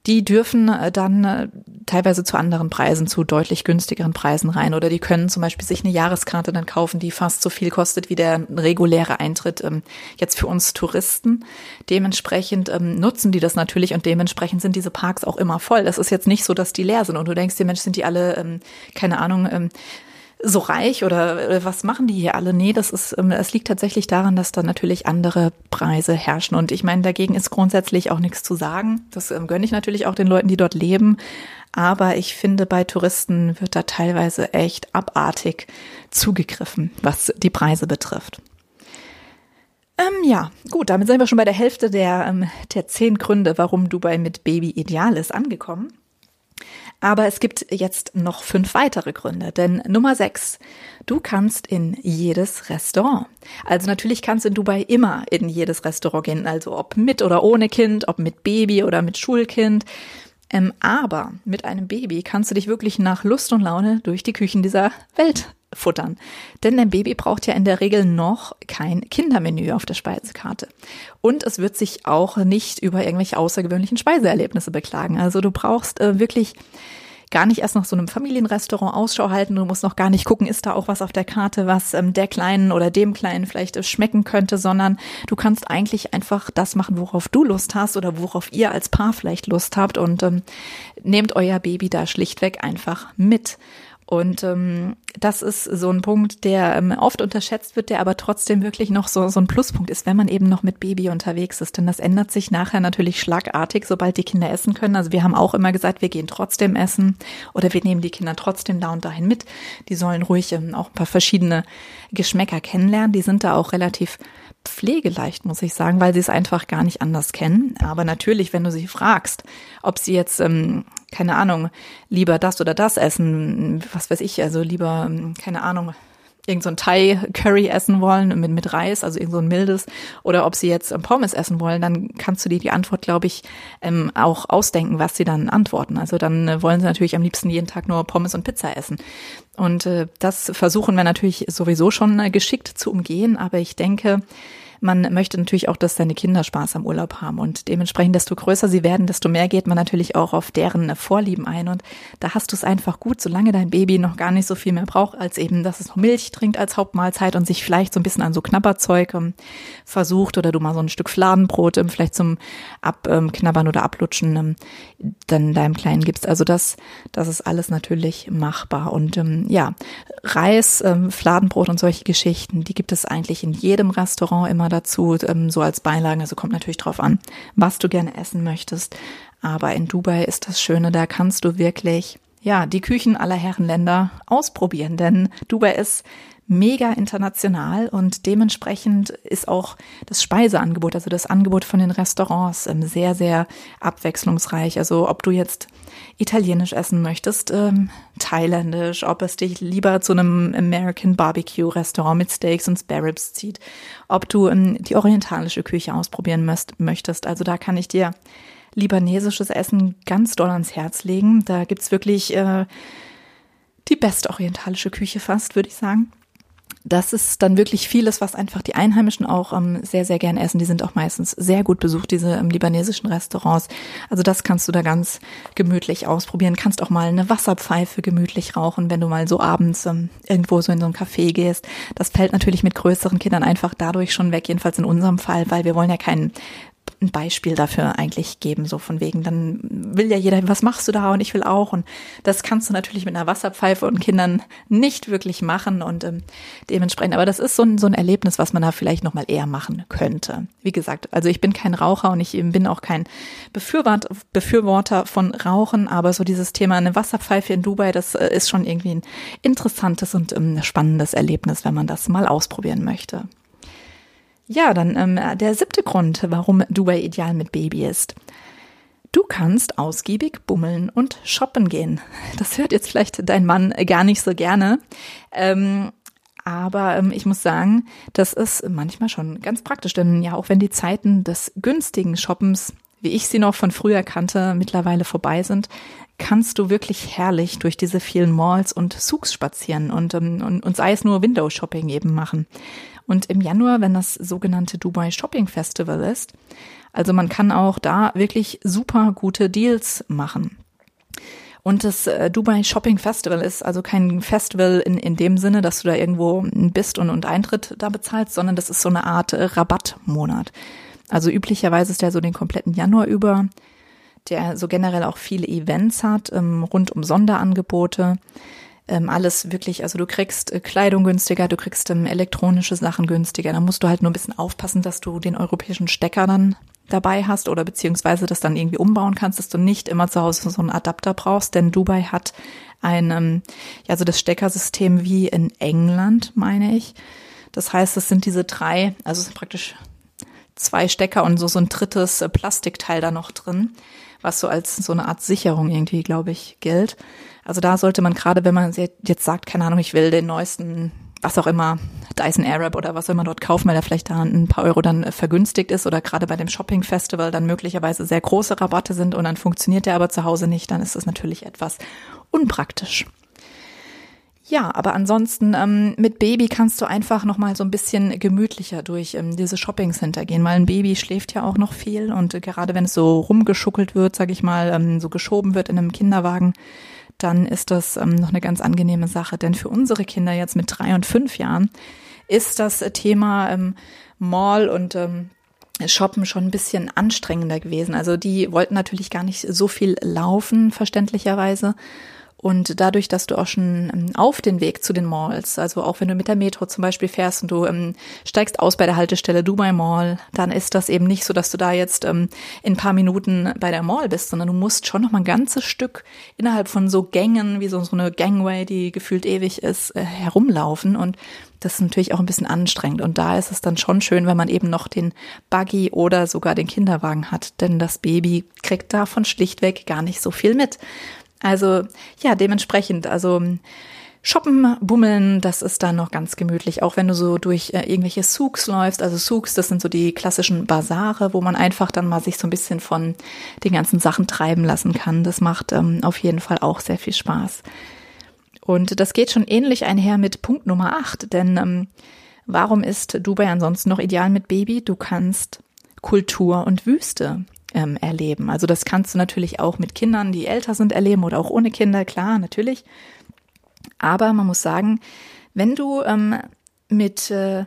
die dürfen äh, dann äh, teilweise zu anderen Preisen, zu deutlich günstigeren Preisen rein. Oder die können zum Beispiel sich eine Jahreskarte dann kaufen, die fast so viel kostet wie der reguläre Eintritt ähm, jetzt für uns Touristen. Dementsprechend ähm, nutzen die das natürlich und dementsprechend sind diese Parks auch immer voll. Das ist jetzt nicht so, dass die leer sind und du denkst dir, Mensch, sind die alle, ähm, keine Ahnung, so reich oder äh, was machen die hier alle? Nee, das ist, ähm, es liegt tatsächlich daran, dass da natürlich andere Preise herrschen. Und ich meine, dagegen ist grundsätzlich auch nichts zu sagen. Das ähm, gönne ich natürlich auch den Leuten, die dort leben. Aber ich finde, bei Touristen wird da teilweise echt abartig zugegriffen, was die Preise betrifft. Ähm, ja, gut, damit sind wir schon bei der Hälfte der, ähm, der zehn Gründe, warum Dubai mit Baby ideal ist, angekommen. Aber es gibt jetzt noch fünf weitere Gründe. Denn Nummer sechs, du kannst in jedes Restaurant. Also natürlich kannst du in Dubai immer in jedes Restaurant gehen. Also ob mit oder ohne Kind, ob mit Baby oder mit Schulkind. Ähm, aber mit einem Baby kannst du dich wirklich nach Lust und Laune durch die Küchen dieser Welt futtern. Denn dein Baby braucht ja in der Regel noch kein Kindermenü auf der Speisekarte. Und es wird sich auch nicht über irgendwelche außergewöhnlichen Speiseerlebnisse beklagen. Also du brauchst äh, wirklich gar nicht erst nach so einem Familienrestaurant Ausschau halten. Du musst noch gar nicht gucken, ist da auch was auf der Karte, was ähm, der Kleinen oder dem Kleinen vielleicht äh, schmecken könnte, sondern du kannst eigentlich einfach das machen, worauf du Lust hast oder worauf ihr als Paar vielleicht Lust habt und ähm, nehmt euer Baby da schlichtweg einfach mit. Und ähm, das ist so ein Punkt, der ähm, oft unterschätzt wird, der aber trotzdem wirklich noch so, so ein Pluspunkt ist, wenn man eben noch mit Baby unterwegs ist. Denn das ändert sich nachher natürlich schlagartig, sobald die Kinder essen können. Also wir haben auch immer gesagt, wir gehen trotzdem essen oder wir nehmen die Kinder trotzdem da und dahin mit. Die sollen ruhig ähm, auch ein paar verschiedene Geschmäcker kennenlernen. Die sind da auch relativ pflegeleicht, muss ich sagen, weil sie es einfach gar nicht anders kennen. Aber natürlich, wenn du sie fragst, ob sie jetzt, ähm, keine Ahnung, lieber das oder das essen, was weiß ich, also lieber, keine Ahnung, irgend so ein Thai-Curry essen wollen mit, mit Reis, also irgend so ein mildes, oder ob sie jetzt ähm, Pommes essen wollen, dann kannst du dir die Antwort, glaube ich, ähm, auch ausdenken, was sie dann antworten. Also dann äh, wollen sie natürlich am liebsten jeden Tag nur Pommes und Pizza essen. Und äh, das versuchen wir natürlich sowieso schon äh, geschickt zu umgehen, aber ich denke, man möchte natürlich auch, dass seine Kinder Spaß am Urlaub haben und dementsprechend, desto größer sie werden, desto mehr geht man natürlich auch auf deren Vorlieben ein und da hast du es einfach gut, solange dein Baby noch gar nicht so viel mehr braucht, als eben, dass es noch Milch trinkt als Hauptmahlzeit und sich vielleicht so ein bisschen an so Knabberzeug ähm, versucht oder du mal so ein Stück Fladenbrot ähm, vielleicht zum Abknabbern oder Ablutschen ähm, dann deinem Kleinen gibst. Also das, das ist alles natürlich machbar und ähm, ja, Reis, ähm, Fladenbrot und solche Geschichten, die gibt es eigentlich in jedem Restaurant immer dazu, ähm, so als Beilagen. Also kommt natürlich drauf an, was du gerne essen möchtest. Aber in Dubai ist das Schöne, da kannst du wirklich, ja, die Küchen aller Herrenländer ausprobieren, denn Dubai ist mega international und dementsprechend ist auch das Speiseangebot, also das Angebot von den Restaurants ähm, sehr, sehr abwechslungsreich. Also ob du jetzt italienisch essen möchtest, ähm, thailändisch, ob es dich lieber zu einem American Barbecue Restaurant mit Steaks und Spare Ribs zieht, ob du ähm, die orientalische Küche ausprobieren möchtest. Also da kann ich dir libanesisches Essen ganz doll ans Herz legen. Da gibt's wirklich äh, die beste orientalische Küche fast, würde ich sagen das ist dann wirklich vieles, was einfach die Einheimischen auch ähm, sehr, sehr gern essen. Die sind auch meistens sehr gut besucht, diese ähm, libanesischen Restaurants. Also das kannst du da ganz gemütlich ausprobieren. Kannst auch mal eine Wasserpfeife gemütlich rauchen, wenn du mal so abends ähm, irgendwo so in so ein Café gehst. Das fällt natürlich mit größeren Kindern einfach dadurch schon weg, jedenfalls in unserem Fall, weil wir wollen ja keinen ein Beispiel dafür eigentlich geben, so von wegen, dann will ja jeder, was machst du da und ich will auch und das kannst du natürlich mit einer Wasserpfeife und Kindern nicht wirklich machen und ähm, dementsprechend, aber das ist so ein, so ein Erlebnis, was man da vielleicht nochmal eher machen könnte. Wie gesagt, also ich bin kein Raucher und ich bin auch kein Befürworter, Befürworter von Rauchen, aber so dieses Thema eine Wasserpfeife in Dubai, das äh, ist schon irgendwie ein interessantes und ähm, spannendes Erlebnis, wenn man das mal ausprobieren möchte. Ja, dann ähm, der siebte Grund, warum Dubai ideal mit Baby ist. Du kannst ausgiebig bummeln und shoppen gehen. Das hört jetzt vielleicht dein Mann gar nicht so gerne. Ähm, aber ähm, ich muss sagen, das ist manchmal schon ganz praktisch, denn ja, auch wenn die Zeiten des günstigen Shoppens, wie ich sie noch von früher kannte, mittlerweile vorbei sind, kannst du wirklich herrlich durch diese vielen Malls und Souks spazieren und, ähm, und, und sei es nur Window Shopping eben machen. Und im Januar, wenn das sogenannte Dubai Shopping Festival ist, also man kann auch da wirklich super gute Deals machen. Und das äh, Dubai Shopping Festival ist also kein Festival in, in dem Sinne, dass du da irgendwo bist und, und Eintritt da bezahlst, sondern das ist so eine Art äh, Rabattmonat. Also üblicherweise ist der so den kompletten Januar über, der so generell auch viele Events hat, ähm, rund um Sonderangebote ähm, alles wirklich, also du kriegst äh, Kleidung günstiger, du kriegst ähm, elektronische Sachen günstiger. Da musst du halt nur ein bisschen aufpassen, dass du den europäischen Stecker dann dabei hast oder beziehungsweise das dann irgendwie umbauen kannst, dass du nicht immer zu Hause so einen Adapter brauchst, denn Dubai hat ein, ähm, ja, so das Steckersystem wie in England, meine ich. Das heißt, es sind diese drei, also es sind praktisch zwei Stecker und so, so ein drittes äh, Plastikteil da noch drin, was so als so eine Art Sicherung irgendwie, glaube ich, gilt. Also da sollte man gerade, wenn man jetzt sagt, keine Ahnung, ich will den neuesten, was auch immer, Dyson Arab oder was auch immer dort kaufen, weil er vielleicht da ein paar Euro dann vergünstigt ist oder gerade bei dem Shopping Festival dann möglicherweise sehr große Rabatte sind und dann funktioniert der aber zu Hause nicht, dann ist das natürlich etwas unpraktisch. Ja, aber ansonsten ähm, mit Baby kannst du einfach noch mal so ein bisschen gemütlicher durch ähm, diese Shopping Center gehen, weil ein Baby schläft ja auch noch viel und äh, gerade wenn es so rumgeschuckelt wird, sag ich mal, ähm, so geschoben wird in einem Kinderwagen, dann ist das ähm, noch eine ganz angenehme Sache. Denn für unsere Kinder jetzt mit drei und fünf Jahren ist das Thema ähm, Mall und ähm, Shoppen schon ein bisschen anstrengender gewesen. Also die wollten natürlich gar nicht so viel laufen, verständlicherweise. Und dadurch, dass du auch schon ähm, auf den Weg zu den Malls, also auch wenn du mit der Metro zum Beispiel fährst und du ähm, steigst aus bei der Haltestelle Dubai Mall, dann ist das eben nicht so, dass du da jetzt ähm, in ein paar Minuten bei der Mall bist, sondern du musst schon noch mal ein ganzes Stück innerhalb von so Gängen, wie so, so eine Gangway, die gefühlt ewig ist, äh, herumlaufen. Und das ist natürlich auch ein bisschen anstrengend. Und da ist es dann schon schön, wenn man eben noch den Buggy oder sogar den Kinderwagen hat, denn das Baby kriegt davon schlichtweg gar nicht so viel mit. Also ja, dementsprechend, also Shoppen, bummeln, das ist dann noch ganz gemütlich, auch wenn du so durch äh, irgendwelche Souks läufst. Also Souks, das sind so die klassischen Basare, wo man einfach dann mal sich so ein bisschen von den ganzen Sachen treiben lassen kann. Das macht ähm, auf jeden Fall auch sehr viel Spaß. Und das geht schon ähnlich einher mit Punkt Nummer 8, denn ähm, warum ist Dubai ansonsten noch ideal mit Baby? Du kannst Kultur und Wüste ähm, erleben. Also das kannst du natürlich auch mit Kindern, die älter sind, erleben oder auch ohne Kinder, klar, natürlich. Aber man muss sagen, wenn du ähm, mit, äh,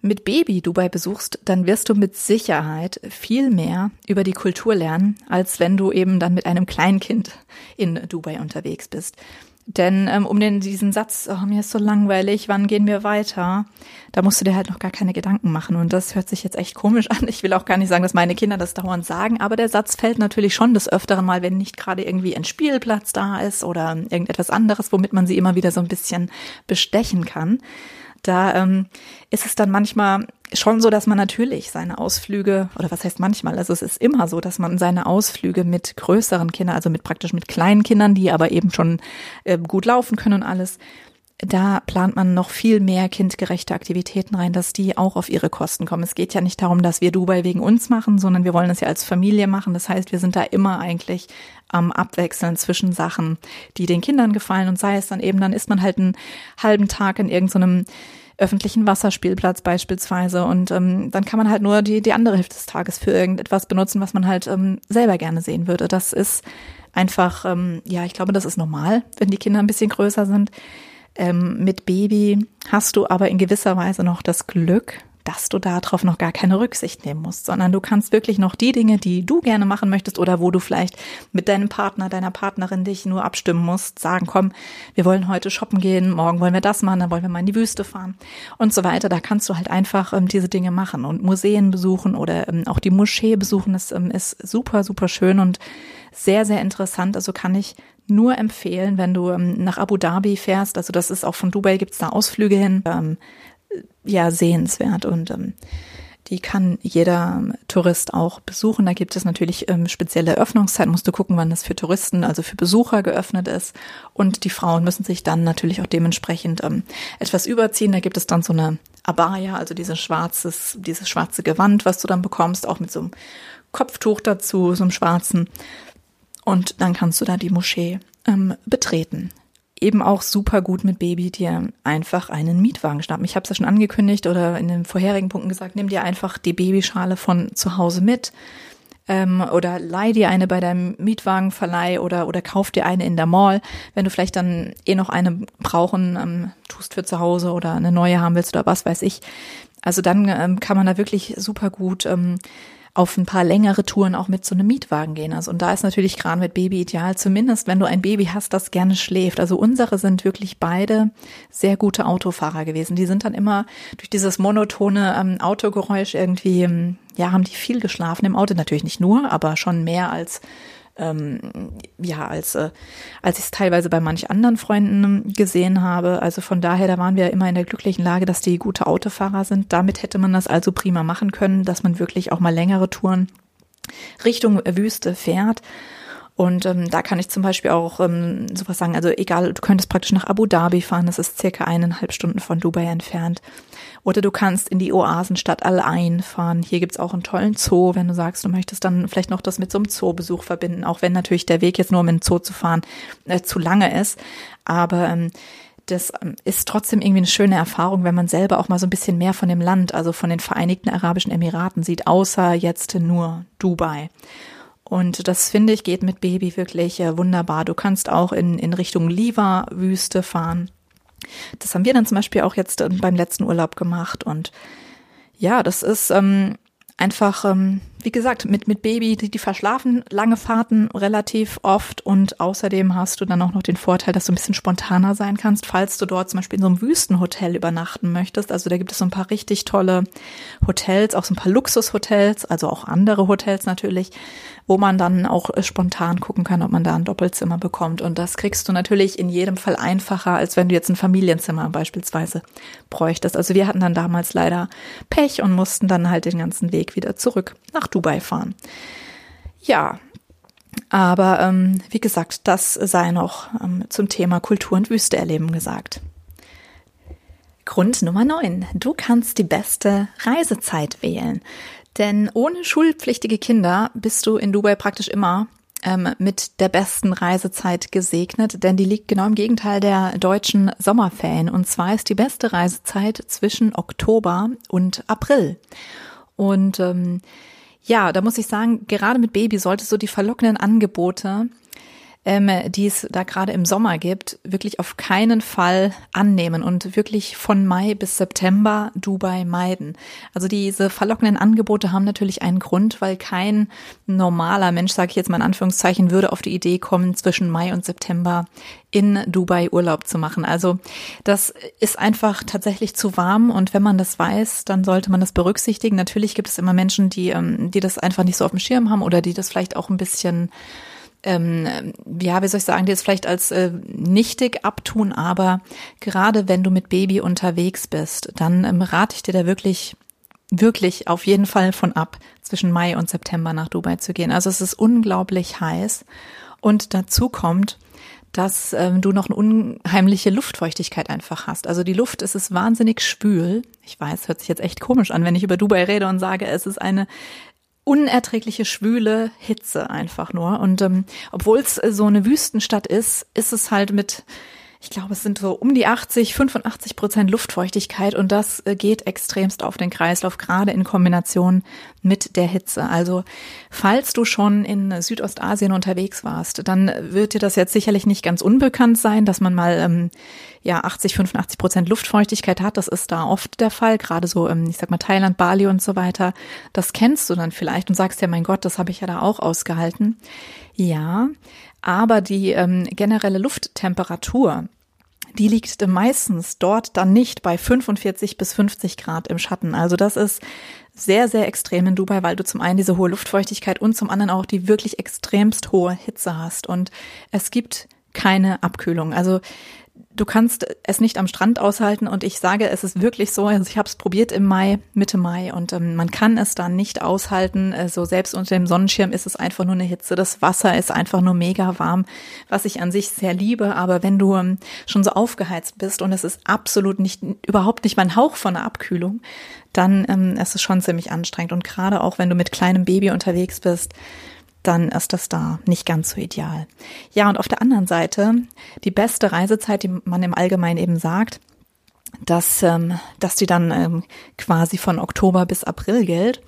mit Baby Dubai besuchst, dann wirst du mit Sicherheit viel mehr über die Kultur lernen, als wenn du eben dann mit einem Kleinkind in Dubai unterwegs bist. Denn ähm, um den, diesen Satz, oh, mir ist so langweilig, wann gehen wir weiter, da musst du dir halt noch gar keine Gedanken machen. Und das hört sich jetzt echt komisch an. Ich will auch gar nicht sagen, dass meine Kinder das dauernd sagen, aber der Satz fällt natürlich schon des Öfteren mal, wenn nicht gerade irgendwie ein Spielplatz da ist oder irgendetwas anderes, womit man sie immer wieder so ein bisschen bestechen kann. Da ähm, ist es dann manchmal schon so, dass man natürlich seine Ausflüge, oder was heißt manchmal, also es ist immer so, dass man seine Ausflüge mit größeren Kindern, also mit praktisch mit kleinen Kindern, die aber eben schon äh, gut laufen können und alles, da plant man noch viel mehr kindgerechte Aktivitäten rein, dass die auch auf ihre Kosten kommen. Es geht ja nicht darum, dass wir Dubai wegen uns machen, sondern wir wollen es ja als Familie machen. Das heißt, wir sind da immer eigentlich am Abwechseln zwischen Sachen, die den Kindern gefallen und sei es dann eben, dann ist man halt einen halben Tag in irgendeinem so öffentlichen Wasserspielplatz beispielsweise. Und ähm, dann kann man halt nur die, die andere Hälfte des Tages für irgendetwas benutzen, was man halt ähm, selber gerne sehen würde. Das ist einfach, ähm, ja, ich glaube, das ist normal, wenn die Kinder ein bisschen größer sind. Ähm, mit Baby hast du aber in gewisser Weise noch das Glück, dass du darauf noch gar keine Rücksicht nehmen musst, sondern du kannst wirklich noch die Dinge, die du gerne machen möchtest oder wo du vielleicht mit deinem Partner, deiner Partnerin dich nur abstimmen musst, sagen, komm, wir wollen heute shoppen gehen, morgen wollen wir das machen, dann wollen wir mal in die Wüste fahren und so weiter. Da kannst du halt einfach ähm, diese Dinge machen und Museen besuchen oder ähm, auch die Moschee besuchen. Das ähm, ist super, super schön und sehr, sehr interessant. Also kann ich nur empfehlen, wenn du ähm, nach Abu Dhabi fährst. Also das ist auch von Dubai gibt's da Ausflüge hin. Ja sehenswert und ähm, die kann jeder ähm, Tourist auch besuchen. Da gibt es natürlich ähm, spezielle Öffnungszeiten. Musst du gucken, wann das für Touristen, also für Besucher geöffnet ist. Und die Frauen müssen sich dann natürlich auch dementsprechend ähm, etwas überziehen. Da gibt es dann so eine Abaya, also dieses schwarzes, dieses schwarze Gewand, was du dann bekommst, auch mit so einem Kopftuch dazu, so einem schwarzen. Und dann kannst du da die Moschee ähm, betreten eben auch super gut mit Baby dir einfach einen Mietwagen schnappen. Ich habe es ja schon angekündigt oder in den vorherigen Punkten gesagt, nimm dir einfach die Babyschale von zu Hause mit ähm, oder leih dir eine bei deinem Mietwagenverleih oder oder kauf dir eine in der Mall, wenn du vielleicht dann eh noch eine brauchen ähm, tust für zu Hause oder eine neue haben willst oder was weiß ich. Also dann ähm, kann man da wirklich super gut ähm, auf ein paar längere Touren auch mit so einem Mietwagen gehen. Also und da ist natürlich gerade mit Baby ideal, zumindest wenn du ein Baby hast, das gerne schläft. Also unsere sind wirklich beide sehr gute Autofahrer gewesen. Die sind dann immer durch dieses monotone ähm, Autogeräusch irgendwie, ähm, ja, haben die viel geschlafen im Auto. Natürlich nicht nur, aber schon mehr als ähm, ja, als, äh, als ich es teilweise bei manch anderen Freunden gesehen habe. Also von daher, da waren wir immer in der glücklichen Lage, dass die gute Autofahrer sind. Damit hätte man das also prima machen können, dass man wirklich auch mal längere Touren Richtung Wüste fährt. Und ähm, da kann ich zum Beispiel auch ähm, sowas sagen, also egal, du könntest praktisch nach Abu Dhabi fahren, das ist circa eineinhalb Stunden von Dubai entfernt. Oder du kannst in die Oasenstadt Al-Ain fahren. Hier gibt's auch einen tollen Zoo, wenn du sagst, du möchtest dann vielleicht noch das mit so einem Zoobesuch verbinden, auch wenn natürlich der Weg jetzt nur um in den Zoo zu fahren äh, zu lange ist. Aber ähm, das ähm, ist trotzdem irgendwie eine schöne Erfahrung, wenn man selber auch mal so ein bisschen mehr von dem Land, also von den Vereinigten Arabischen Emiraten sieht, außer jetzt nur Dubai. Und das finde ich geht mit Baby wirklich äh, wunderbar. Du kannst auch in, in Richtung Liva-Wüste fahren. Das haben wir dann zum Beispiel auch jetzt äh, beim letzten Urlaub gemacht. Und ja, das ist ähm, einfach, ähm, wie gesagt, mit, mit Baby, die, die verschlafen lange Fahrten relativ oft und außerdem hast du dann auch noch den Vorteil, dass du ein bisschen spontaner sein kannst, falls du dort zum Beispiel in so einem Wüstenhotel übernachten möchtest. Also da gibt es so ein paar richtig tolle Hotels, auch so ein paar Luxushotels, also auch andere Hotels natürlich, wo man dann auch äh, spontan gucken kann, ob man da ein Doppelzimmer bekommt. Und das kriegst du natürlich in jedem Fall einfacher, als wenn du jetzt ein Familienzimmer beispielsweise bräuchtest. Also wir hatten dann damals leider Pech und mussten dann halt den ganzen Weg wieder zurück nach Dubai fahren. Ja, Aber ähm, wie gesagt, das sei noch ähm, zum Thema Kultur und Wüste erleben gesagt. Grund Nummer 9. Du kannst die beste Reisezeit wählen. Denn ohne schulpflichtige Kinder bist du in Dubai praktisch immer ähm, mit der besten Reisezeit gesegnet, denn die liegt genau im Gegenteil der deutschen Sommerferien. Und zwar ist die beste Reisezeit zwischen Oktober und April. Und ähm, ja, da muss ich sagen, gerade mit Baby solltest du die verlockenden Angebote ähm, die es da gerade im Sommer gibt, wirklich auf keinen Fall annehmen und wirklich von Mai bis September Dubai meiden. Also diese verlockenden Angebote haben natürlich einen Grund, weil kein normaler Mensch, sage ich jetzt mal in Anführungszeichen, würde auf die Idee kommen, zwischen Mai und September in Dubai Urlaub zu machen. Also das ist einfach tatsächlich zu warm und wenn man das weiß, dann sollte man das berücksichtigen. Natürlich gibt es immer Menschen, die, ähm, die das einfach nicht so auf dem Schirm haben oder die das vielleicht auch ein bisschen ähm, ja, wie soll ich sagen, die es vielleicht als äh, nichtig abtun, aber gerade wenn du mit Baby unterwegs bist, dann ähm, rate ich dir da wirklich wirklich auf jeden Fall von ab, zwischen Mai und September nach Dubai zu gehen. Also es ist unglaublich heiß und dazu kommt, dass ähm, du noch eine unheimliche Luftfeuchtigkeit einfach hast. Also die Luft, es ist wahnsinnig schwül. Ich weiß, hört sich jetzt echt komisch an, wenn ich über Dubai rede und sage, es ist eine unerträgliche schwüle Hitze einfach nur. Und ähm, obwohl es äh, so eine Wüstenstadt ist, ist es halt mit ich glaube, es sind so um die 80, 85 Prozent Luftfeuchtigkeit und das äh, geht extremst auf den Kreislauf, gerade in Kombination mit der Hitze. Also falls du schon in Südostasien unterwegs warst, dann wird dir das jetzt sicherlich nicht ganz unbekannt sein, dass man mal ähm, ja 80, 85 Prozent Luftfeuchtigkeit hat. Das ist da oft der Fall, gerade so, ähm, ich sag mal Thailand, Bali und so weiter. Das kennst du dann vielleicht und sagst ja, mein Gott, das habe ich ja da auch ausgehalten. Ja, aber die ähm, generelle Lufttemperatur, die liegt meistens dort dann nicht bei 45 bis 50 Grad im Schatten. Also das ist sehr, sehr extrem in Dubai, weil du zum einen diese hohe Luftfeuchtigkeit und zum anderen auch die wirklich extremst hohe Hitze hast. Und es gibt keine Abkühlung. Also du kannst es nicht am Strand aushalten und ich sage, es ist wirklich so, also ich habe es probiert im Mai, Mitte Mai und ähm, man kann es dann nicht aushalten. So also selbst unter dem Sonnenschirm ist es einfach nur eine Hitze. Das Wasser ist einfach nur mega warm, was ich an sich sehr liebe. Aber wenn du ähm, schon so aufgeheizt bist und es ist absolut nicht, überhaupt nicht mein Hauch von einer Abkühlung, dann ähm, ist es schon ziemlich anstrengend. Und gerade auch wenn du mit kleinem Baby unterwegs bist, dann ist das da nicht ganz so ideal. Ja, und auf der anderen Seite, die beste Reisezeit, die man im Allgemeinen eben sagt, dass, ähm, dass die dann ähm, quasi von Oktober bis April gilt.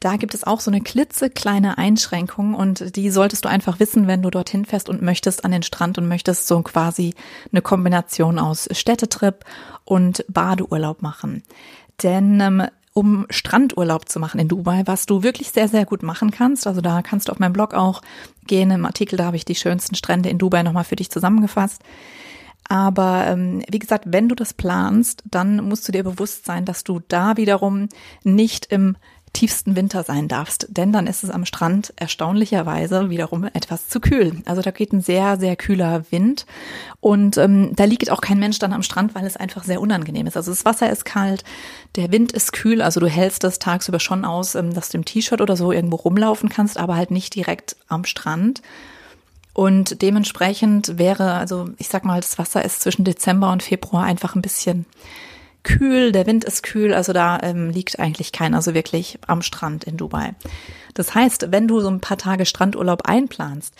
Da gibt es auch so eine klitzekleine Einschränkung und die solltest du einfach wissen, wenn du dorthin fährst und möchtest an den Strand und möchtest so quasi eine Kombination aus Städtetrip und Badeurlaub machen. Denn ähm, um Strandurlaub zu machen in Dubai, was du wirklich sehr, sehr gut machen kannst. Also da kannst du auf meinem Blog auch gehen. Im Artikel, da habe ich die schönsten Strände in Dubai nochmal für dich zusammengefasst. Aber ähm, wie gesagt, wenn du das planst, dann musst du dir bewusst sein, dass du da wiederum nicht im tiefsten Winter sein darfst, denn dann ist es am Strand erstaunlicherweise wiederum etwas zu kühl. Also da geht ein sehr, sehr kühler Wind und ähm, da liegt auch kein Mensch dann am Strand, weil es einfach sehr unangenehm ist. Also das Wasser ist kalt, der Wind ist kühl, also du hältst das tagsüber schon aus, ähm, dass du im T-Shirt oder so irgendwo rumlaufen kannst, aber halt nicht direkt am Strand. Und dementsprechend wäre, also ich sag mal, das Wasser ist zwischen Dezember und Februar einfach ein bisschen kühl, der Wind ist kühl, also da ähm, liegt eigentlich keiner so wirklich am Strand in Dubai. Das heißt, wenn du so ein paar Tage Strandurlaub einplanst,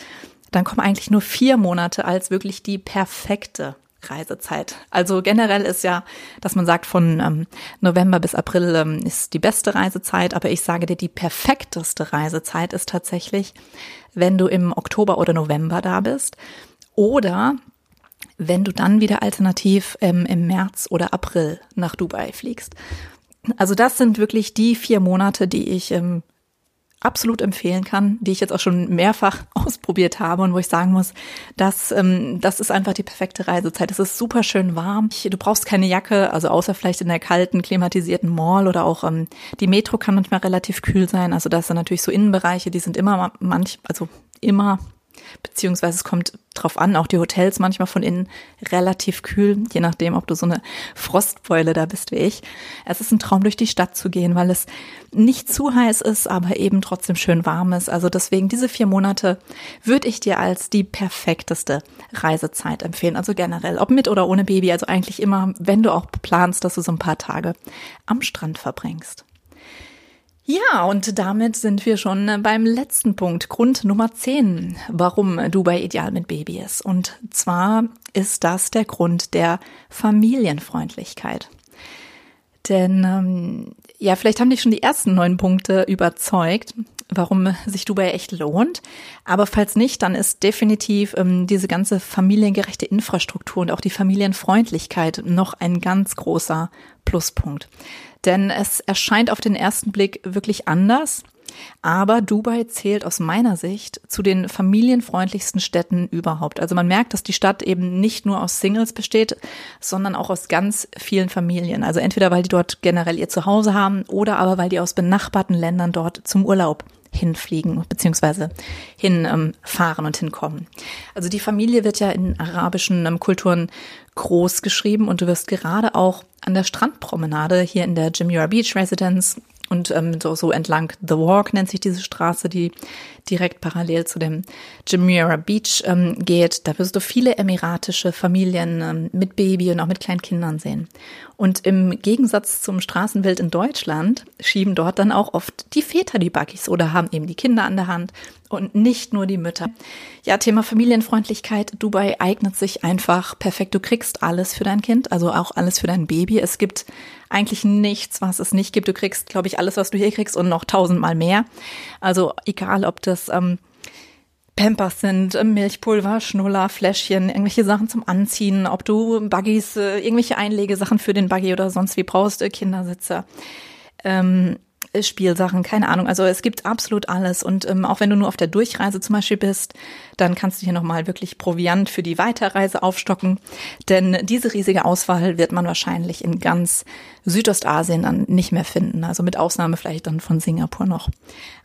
dann kommen eigentlich nur vier Monate als wirklich die perfekte Reisezeit. Also generell ist ja, dass man sagt, von ähm, November bis April ähm, ist die beste Reisezeit, aber ich sage dir, die perfekteste Reisezeit ist tatsächlich, wenn du im Oktober oder November da bist oder wenn du dann wieder alternativ ähm, im März oder April nach Dubai fliegst. Also das sind wirklich die vier Monate, die ich ähm, absolut empfehlen kann, die ich jetzt auch schon mehrfach ausprobiert habe und wo ich sagen muss, dass ähm, das ist einfach die perfekte Reisezeit. Es ist super schön warm. Du brauchst keine Jacke, also außer vielleicht in der kalten klimatisierten Mall oder auch ähm, die Metro kann manchmal relativ kühl sein. Also das sind natürlich so Innenbereiche, die sind immer manch, also immer beziehungsweise es kommt drauf an, auch die Hotels manchmal von innen relativ kühl, je nachdem, ob du so eine Frostbeule da bist wie ich. Es ist ein Traum, durch die Stadt zu gehen, weil es nicht zu heiß ist, aber eben trotzdem schön warm ist. Also deswegen diese vier Monate würde ich dir als die perfekteste Reisezeit empfehlen. Also generell, ob mit oder ohne Baby. Also eigentlich immer, wenn du auch planst, dass du so ein paar Tage am Strand verbringst. Ja, und damit sind wir schon beim letzten Punkt, Grund Nummer 10, warum Dubai ideal mit Baby ist. Und zwar ist das der Grund der Familienfreundlichkeit. Denn ähm, ja, vielleicht haben dich schon die ersten neun Punkte überzeugt, warum sich Dubai echt lohnt. Aber falls nicht, dann ist definitiv ähm, diese ganze familiengerechte Infrastruktur und auch die Familienfreundlichkeit noch ein ganz großer Pluspunkt. Denn es erscheint auf den ersten Blick wirklich anders. Aber Dubai zählt aus meiner Sicht zu den familienfreundlichsten Städten überhaupt. Also man merkt, dass die Stadt eben nicht nur aus Singles besteht, sondern auch aus ganz vielen Familien. Also entweder weil die dort generell ihr Zuhause haben oder aber weil die aus benachbarten Ländern dort zum Urlaub hinfliegen beziehungsweise hinfahren ähm, und hinkommen. Also die Familie wird ja in arabischen ähm, Kulturen groß geschrieben und du wirst gerade auch an der Strandpromenade hier in der Jumeirah Beach Residence und ähm, so, so entlang The Walk nennt sich diese Straße, die direkt parallel zu dem Jumeirah Beach ähm, geht. Da wirst du viele emiratische Familien ähm, mit Baby und auch mit kleinen Kindern sehen. Und im Gegensatz zum Straßenbild in Deutschland schieben dort dann auch oft die Väter die Buggies oder haben eben die Kinder an der Hand und nicht nur die Mütter. Ja, Thema Familienfreundlichkeit. Dubai eignet sich einfach perfekt. Du kriegst alles für dein Kind, also auch alles für dein Baby. Es gibt eigentlich nichts, was es nicht gibt. Du kriegst, glaube ich, alles, was du hier kriegst und noch tausendmal mehr. Also egal, ob das ähm, Pampers sind, äh, Milchpulver, Schnuller, Fläschchen, irgendwelche Sachen zum Anziehen, ob du Buggies, äh, irgendwelche Einlegesachen für den Buggy oder sonst wie brauchst, äh, Kindersitze. Ähm, Spielsachen, keine Ahnung. Also es gibt absolut alles. Und ähm, auch wenn du nur auf der Durchreise zum Beispiel bist, dann kannst du hier nochmal wirklich Proviant für die Weiterreise aufstocken. Denn diese riesige Auswahl wird man wahrscheinlich in ganz Südostasien dann nicht mehr finden. Also mit Ausnahme vielleicht dann von Singapur noch.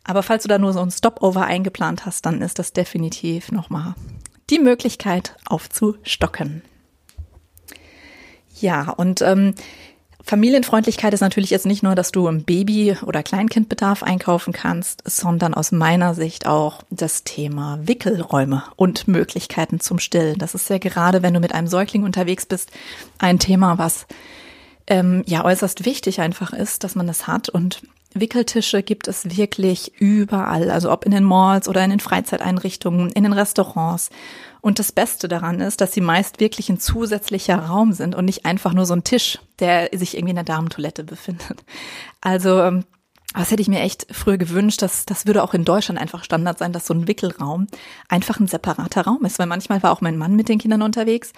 Aber falls du da nur so ein Stopover eingeplant hast, dann ist das definitiv nochmal die Möglichkeit aufzustocken. Ja, und ähm, Familienfreundlichkeit ist natürlich jetzt nicht nur, dass du im Baby- oder Kleinkindbedarf einkaufen kannst, sondern aus meiner Sicht auch das Thema Wickelräume und Möglichkeiten zum Stillen. Das ist ja gerade, wenn du mit einem Säugling unterwegs bist, ein Thema, was ähm, ja äußerst wichtig einfach ist, dass man das hat. Und Wickeltische gibt es wirklich überall, also ob in den Malls oder in den Freizeiteinrichtungen, in den Restaurants. Und das Beste daran ist, dass sie meist wirklich ein zusätzlicher Raum sind und nicht einfach nur so ein Tisch, der sich irgendwie in der Damentoilette befindet. Also ähm, das hätte ich mir echt früher gewünscht, dass das würde auch in Deutschland einfach Standard sein, dass so ein Wickelraum einfach ein separater Raum ist, weil manchmal war auch mein Mann mit den Kindern unterwegs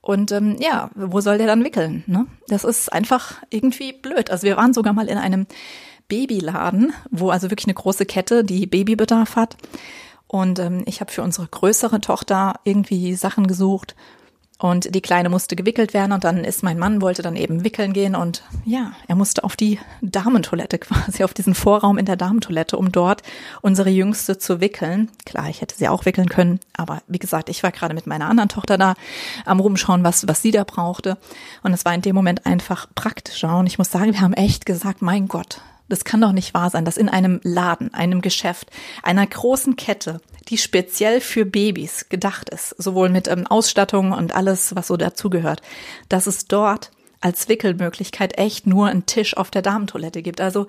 und ähm, ja, wo soll der dann wickeln? Ne? Das ist einfach irgendwie blöd. Also wir waren sogar mal in einem Babyladen, wo also wirklich eine große Kette, die Babybedarf hat. Und ähm, ich habe für unsere größere Tochter irgendwie Sachen gesucht und die Kleine musste gewickelt werden und dann ist mein Mann, wollte dann eben wickeln gehen und ja, er musste auf die Damentoilette quasi, auf diesen Vorraum in der Damentoilette, um dort unsere Jüngste zu wickeln. Klar, ich hätte sie auch wickeln können, aber wie gesagt, ich war gerade mit meiner anderen Tochter da am Rumschauen, was, was sie da brauchte. Und es war in dem Moment einfach praktischer. Und ich muss sagen, wir haben echt gesagt, mein Gott, das kann doch nicht wahr sein, dass in einem Laden, einem Geschäft, einer großen Kette, die speziell für Babys gedacht ist, sowohl mit ähm, Ausstattung und alles, was so dazugehört, dass es dort als Wickelmöglichkeit echt nur einen Tisch auf der Damentoilette gibt. Also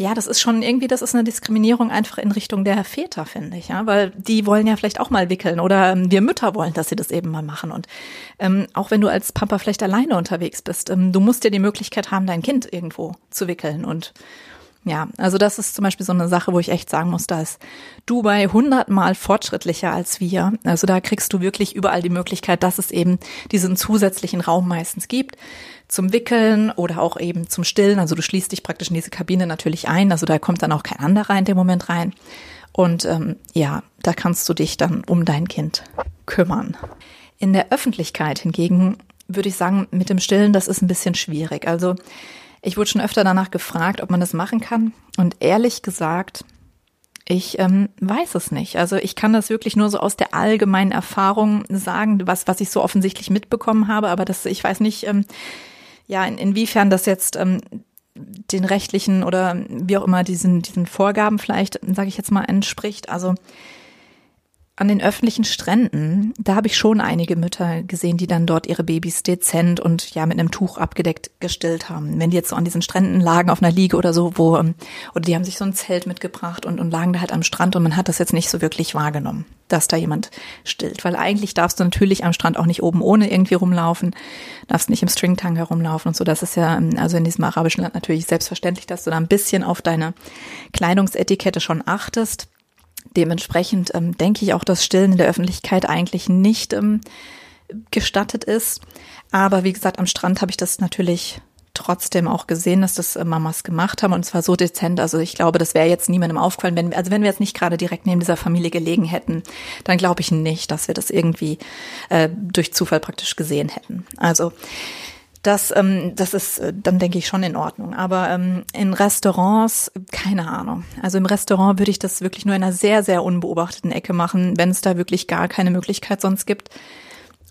ja, das ist schon irgendwie, das ist eine Diskriminierung einfach in Richtung der Väter, finde ich, ja, weil die wollen ja vielleicht auch mal wickeln oder ähm, wir Mütter wollen, dass sie das eben mal machen. Und ähm, auch wenn du als Papa vielleicht alleine unterwegs bist, ähm, du musst ja die Möglichkeit haben, dein Kind irgendwo zu wickeln und ja, also das ist zum Beispiel so eine Sache, wo ich echt sagen muss, da ist Dubai hundertmal fortschrittlicher als wir. Also da kriegst du wirklich überall die Möglichkeit, dass es eben diesen zusätzlichen Raum meistens gibt zum Wickeln oder auch eben zum Stillen. Also du schließt dich praktisch in diese Kabine natürlich ein. Also da kommt dann auch kein anderer in dem Moment rein. Und ähm, ja, da kannst du dich dann um dein Kind kümmern. In der Öffentlichkeit hingegen würde ich sagen, mit dem Stillen, das ist ein bisschen schwierig. Also ich wurde schon öfter danach gefragt, ob man das machen kann. Und ehrlich gesagt, Ich ähm, weiß es nicht. Also ich kann das wirklich nur so aus der allgemeinen Erfahrung sagen, was, was ich so offensichtlich mitbekommen habe, aber das, ich weiß nicht, ähm, ja, in, inwiefern das jetzt ähm, den rechtlichen oder wie auch immer diesen, diesen Vorgaben vielleicht, sage ich jetzt mal, entspricht. Also an den öffentlichen Stränden, da habe ich schon einige Mütter gesehen, die dann dort ihre Babys dezent und ja mit einem Tuch abgedeckt gestillt haben. Wenn die jetzt so an diesen Stränden lagen auf einer Liege oder so, wo ähm, oder die haben sich so ein Zelt mitgebracht und, und lagen da halt am Strand und man hat das jetzt nicht so wirklich wahrgenommen, dass da jemand stillt, weil eigentlich darfst du natürlich am Strand auch nicht oben ohne irgendwie rumlaufen, darfst nicht im Stringtang herumlaufen und so. Das ist ja ähm, also in diesem arabischen Land natürlich selbstverständlich, dass du da ein bisschen auf deine Kleidungsetikette schon achtest. Dementsprechend ähm, denke ich auch, dass Stillen in der Öffentlichkeit eigentlich nicht ähm, gestattet ist. Aber wie gesagt, am Strand habe ich das natürlich trotzdem auch gesehen, dass das äh, Mamas gemacht haben und zwar so dezent. Also ich glaube, das wäre jetzt niemandem aufgefallen, wenn also wenn wir jetzt nicht gerade direkt neben dieser Familie gelegen hätten, dann glaube ich nicht, dass wir das irgendwie äh, durch Zufall praktisch gesehen hätten. Also das, ähm, das ist äh, dann, denke ich, schon in Ordnung. Aber ähm, in Restaurants, keine Ahnung. Also im Restaurant würde ich das wirklich nur in einer sehr, sehr unbeobachteten Ecke machen, wenn es da wirklich gar keine Möglichkeit sonst gibt.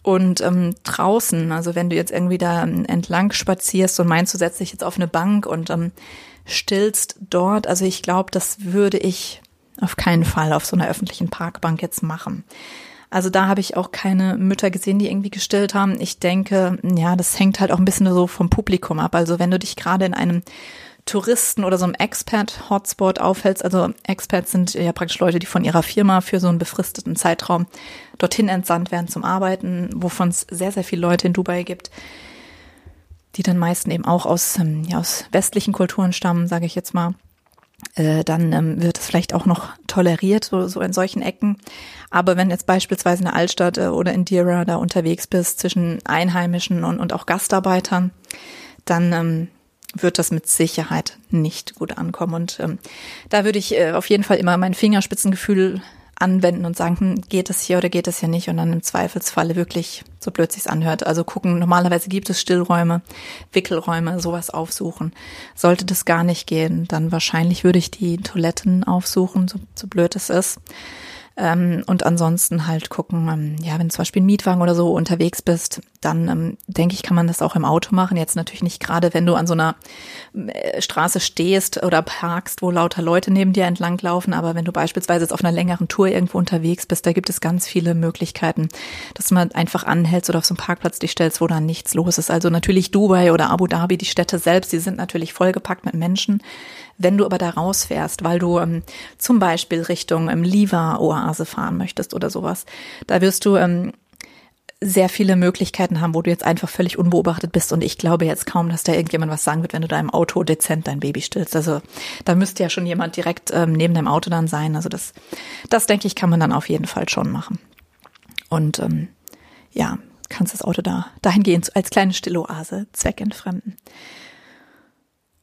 Und ähm, draußen, also wenn du jetzt irgendwie da ähm, entlang spazierst und meinst, du setzt dich jetzt auf eine Bank und ähm, stillst dort, also ich glaube, das würde ich auf keinen Fall auf so einer öffentlichen Parkbank jetzt machen. Also da habe ich auch keine Mütter gesehen, die irgendwie gestillt haben. Ich denke, ja, das hängt halt auch ein bisschen so vom Publikum ab. Also wenn du dich gerade in einem Touristen oder so einem Expert-Hotspot aufhältst, also Experts sind ja praktisch Leute, die von ihrer Firma für so einen befristeten Zeitraum dorthin entsandt werden zum Arbeiten, wovon es sehr, sehr viele Leute in Dubai gibt, die dann meisten eben auch aus, ähm, ja, aus westlichen Kulturen stammen, sage ich jetzt mal. Äh, dann ähm, wird es vielleicht auch noch toleriert, so, so in solchen Ecken. Aber wenn jetzt beispielsweise in der Altstadt äh, oder in Dira da unterwegs bist zwischen Einheimischen und, und auch Gastarbeitern, dann ähm, wird das mit Sicherheit nicht gut ankommen. Und ähm, da würde ich äh, auf jeden Fall immer mein Fingerspitzengefühl anwenden und sagen, hm, geht es hier oder geht es hier nicht und dann im Zweifelsfalle wirklich, so blöd sich's anhört, also gucken, normalerweise gibt es Stillräume, Wickelräume, sowas aufsuchen. Sollte das gar nicht gehen, dann wahrscheinlich würde ich die Toiletten aufsuchen, so, so blöd es ist. Ähm, und ansonsten halt gucken, ähm, ja, wenn du zum Beispiel ein Mietwagen oder so unterwegs bist, dann ähm, denke ich, kann man das auch im Auto machen. Jetzt natürlich nicht gerade, wenn du an so einer äh, Straße stehst oder parkst, wo lauter Leute neben dir entlanglaufen. Aber wenn du beispielsweise jetzt auf einer längeren Tour irgendwo unterwegs bist, da gibt es ganz viele Möglichkeiten, dass man einfach anhältst oder auf so einen Parkplatz dich stellst, wo dann nichts los ist. Also natürlich Dubai oder Abu Dhabi, die Städte selbst, die sind natürlich vollgepackt mit Menschen. Wenn du aber da rausfährst, weil du ähm, zum Beispiel Richtung ähm, Liva-Oase fahren möchtest oder sowas, da wirst du ähm, sehr viele Möglichkeiten haben, wo du jetzt einfach völlig unbeobachtet bist. Und ich glaube jetzt kaum, dass da irgendjemand was sagen wird, wenn du da im Auto dezent dein Baby stillst. Also da müsste ja schon jemand direkt ähm, neben deinem Auto dann sein. Also das, das denke ich, kann man dann auf jeden Fall schon machen. Und ähm, ja, kannst das Auto da dahingehend als kleine Stilloase zweckentfremden.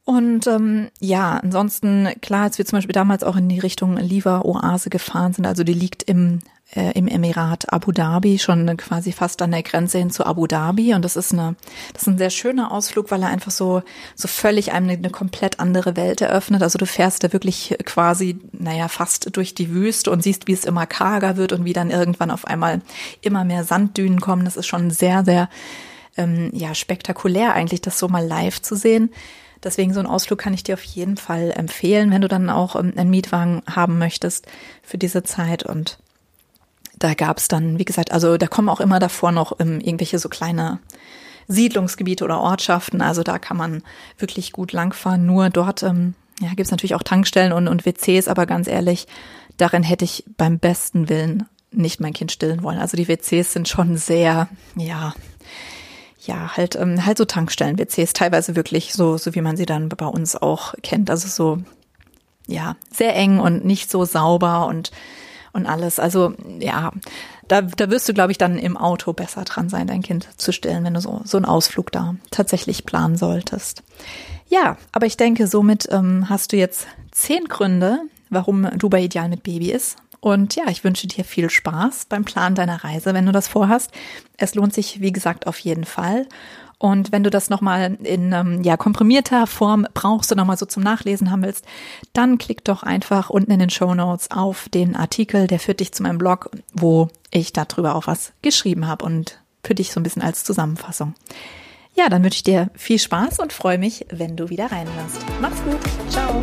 Und ähm, ja, ansonsten, klar, als wir zum Beispiel damals auch in die Richtung Liva-Oase gefahren sind, also die liegt im, äh, im Emirat Abu Dhabi, schon quasi fast an der Grenze hin zu Abu Dhabi. Und das ist eine, das ist ein sehr schöner Ausflug, weil er einfach so, so völlig einem eine, eine komplett andere Welt eröffnet. Also du fährst da wirklich quasi, naja, fast durch die Wüste und siehst, wie es immer karger wird und wie dann irgendwann auf einmal immer mehr Sanddünen kommen. Das ist schon sehr, sehr, ähm, ja, spektakulär eigentlich, das so mal live zu sehen. Deswegen so ein Ausflug kann ich dir auf jeden Fall empfehlen, wenn du dann auch ähm, einen Mietwagen haben möchtest für diese Zeit. Und da gab es dann, wie gesagt, also da kommen auch immer davor noch ähm, irgendwelche so kleine Siedlungsgebiete oder Ortschaften. Also da kann man wirklich gut langfahren. Nur dort ähm, ja, gibt es natürlich auch Tankstellen und, und WCs, aber ganz ehrlich, darin hätte ich beim besten Willen nicht mein Kind stillen wollen. Also die WCs sind schon sehr, ja, ja, halt, ähm, halt so Tankstellen-WCs, teilweise wirklich so, so wie man sie dann bei uns auch kennt. Also so, ja, sehr eng und nicht so sauber und, und alles. Also, ja, da, da wirst du, glaube ich, dann im Auto besser dran sein, dein Kind zu stillen, wenn du so, so einen Ausflug da tatsächlich planen solltest. Ja, aber ich denke, somit ähm, hast du jetzt zehn Gründe, warum Dubai ideal mit Baby ist. Und ja, ich wünsche dir viel Spaß beim Plan deiner Reise, wenn du das vorhast. Es lohnt sich, wie gesagt, auf jeden Fall. Und wenn du das nochmal in ähm, ja, komprimierter Form brauchst und nochmal so zum Nachlesen haben willst, dann klick doch einfach unten in den Show Notes auf den Artikel, der führt dich zu meinem Blog, wo ich darüber auch was geschrieben habe und für dich so ein bisschen als Zusammenfassung. Ja, dann wünsche ich dir viel Spaß und freue mich, wenn du wieder reinhörst. Mach's gut. Ciao.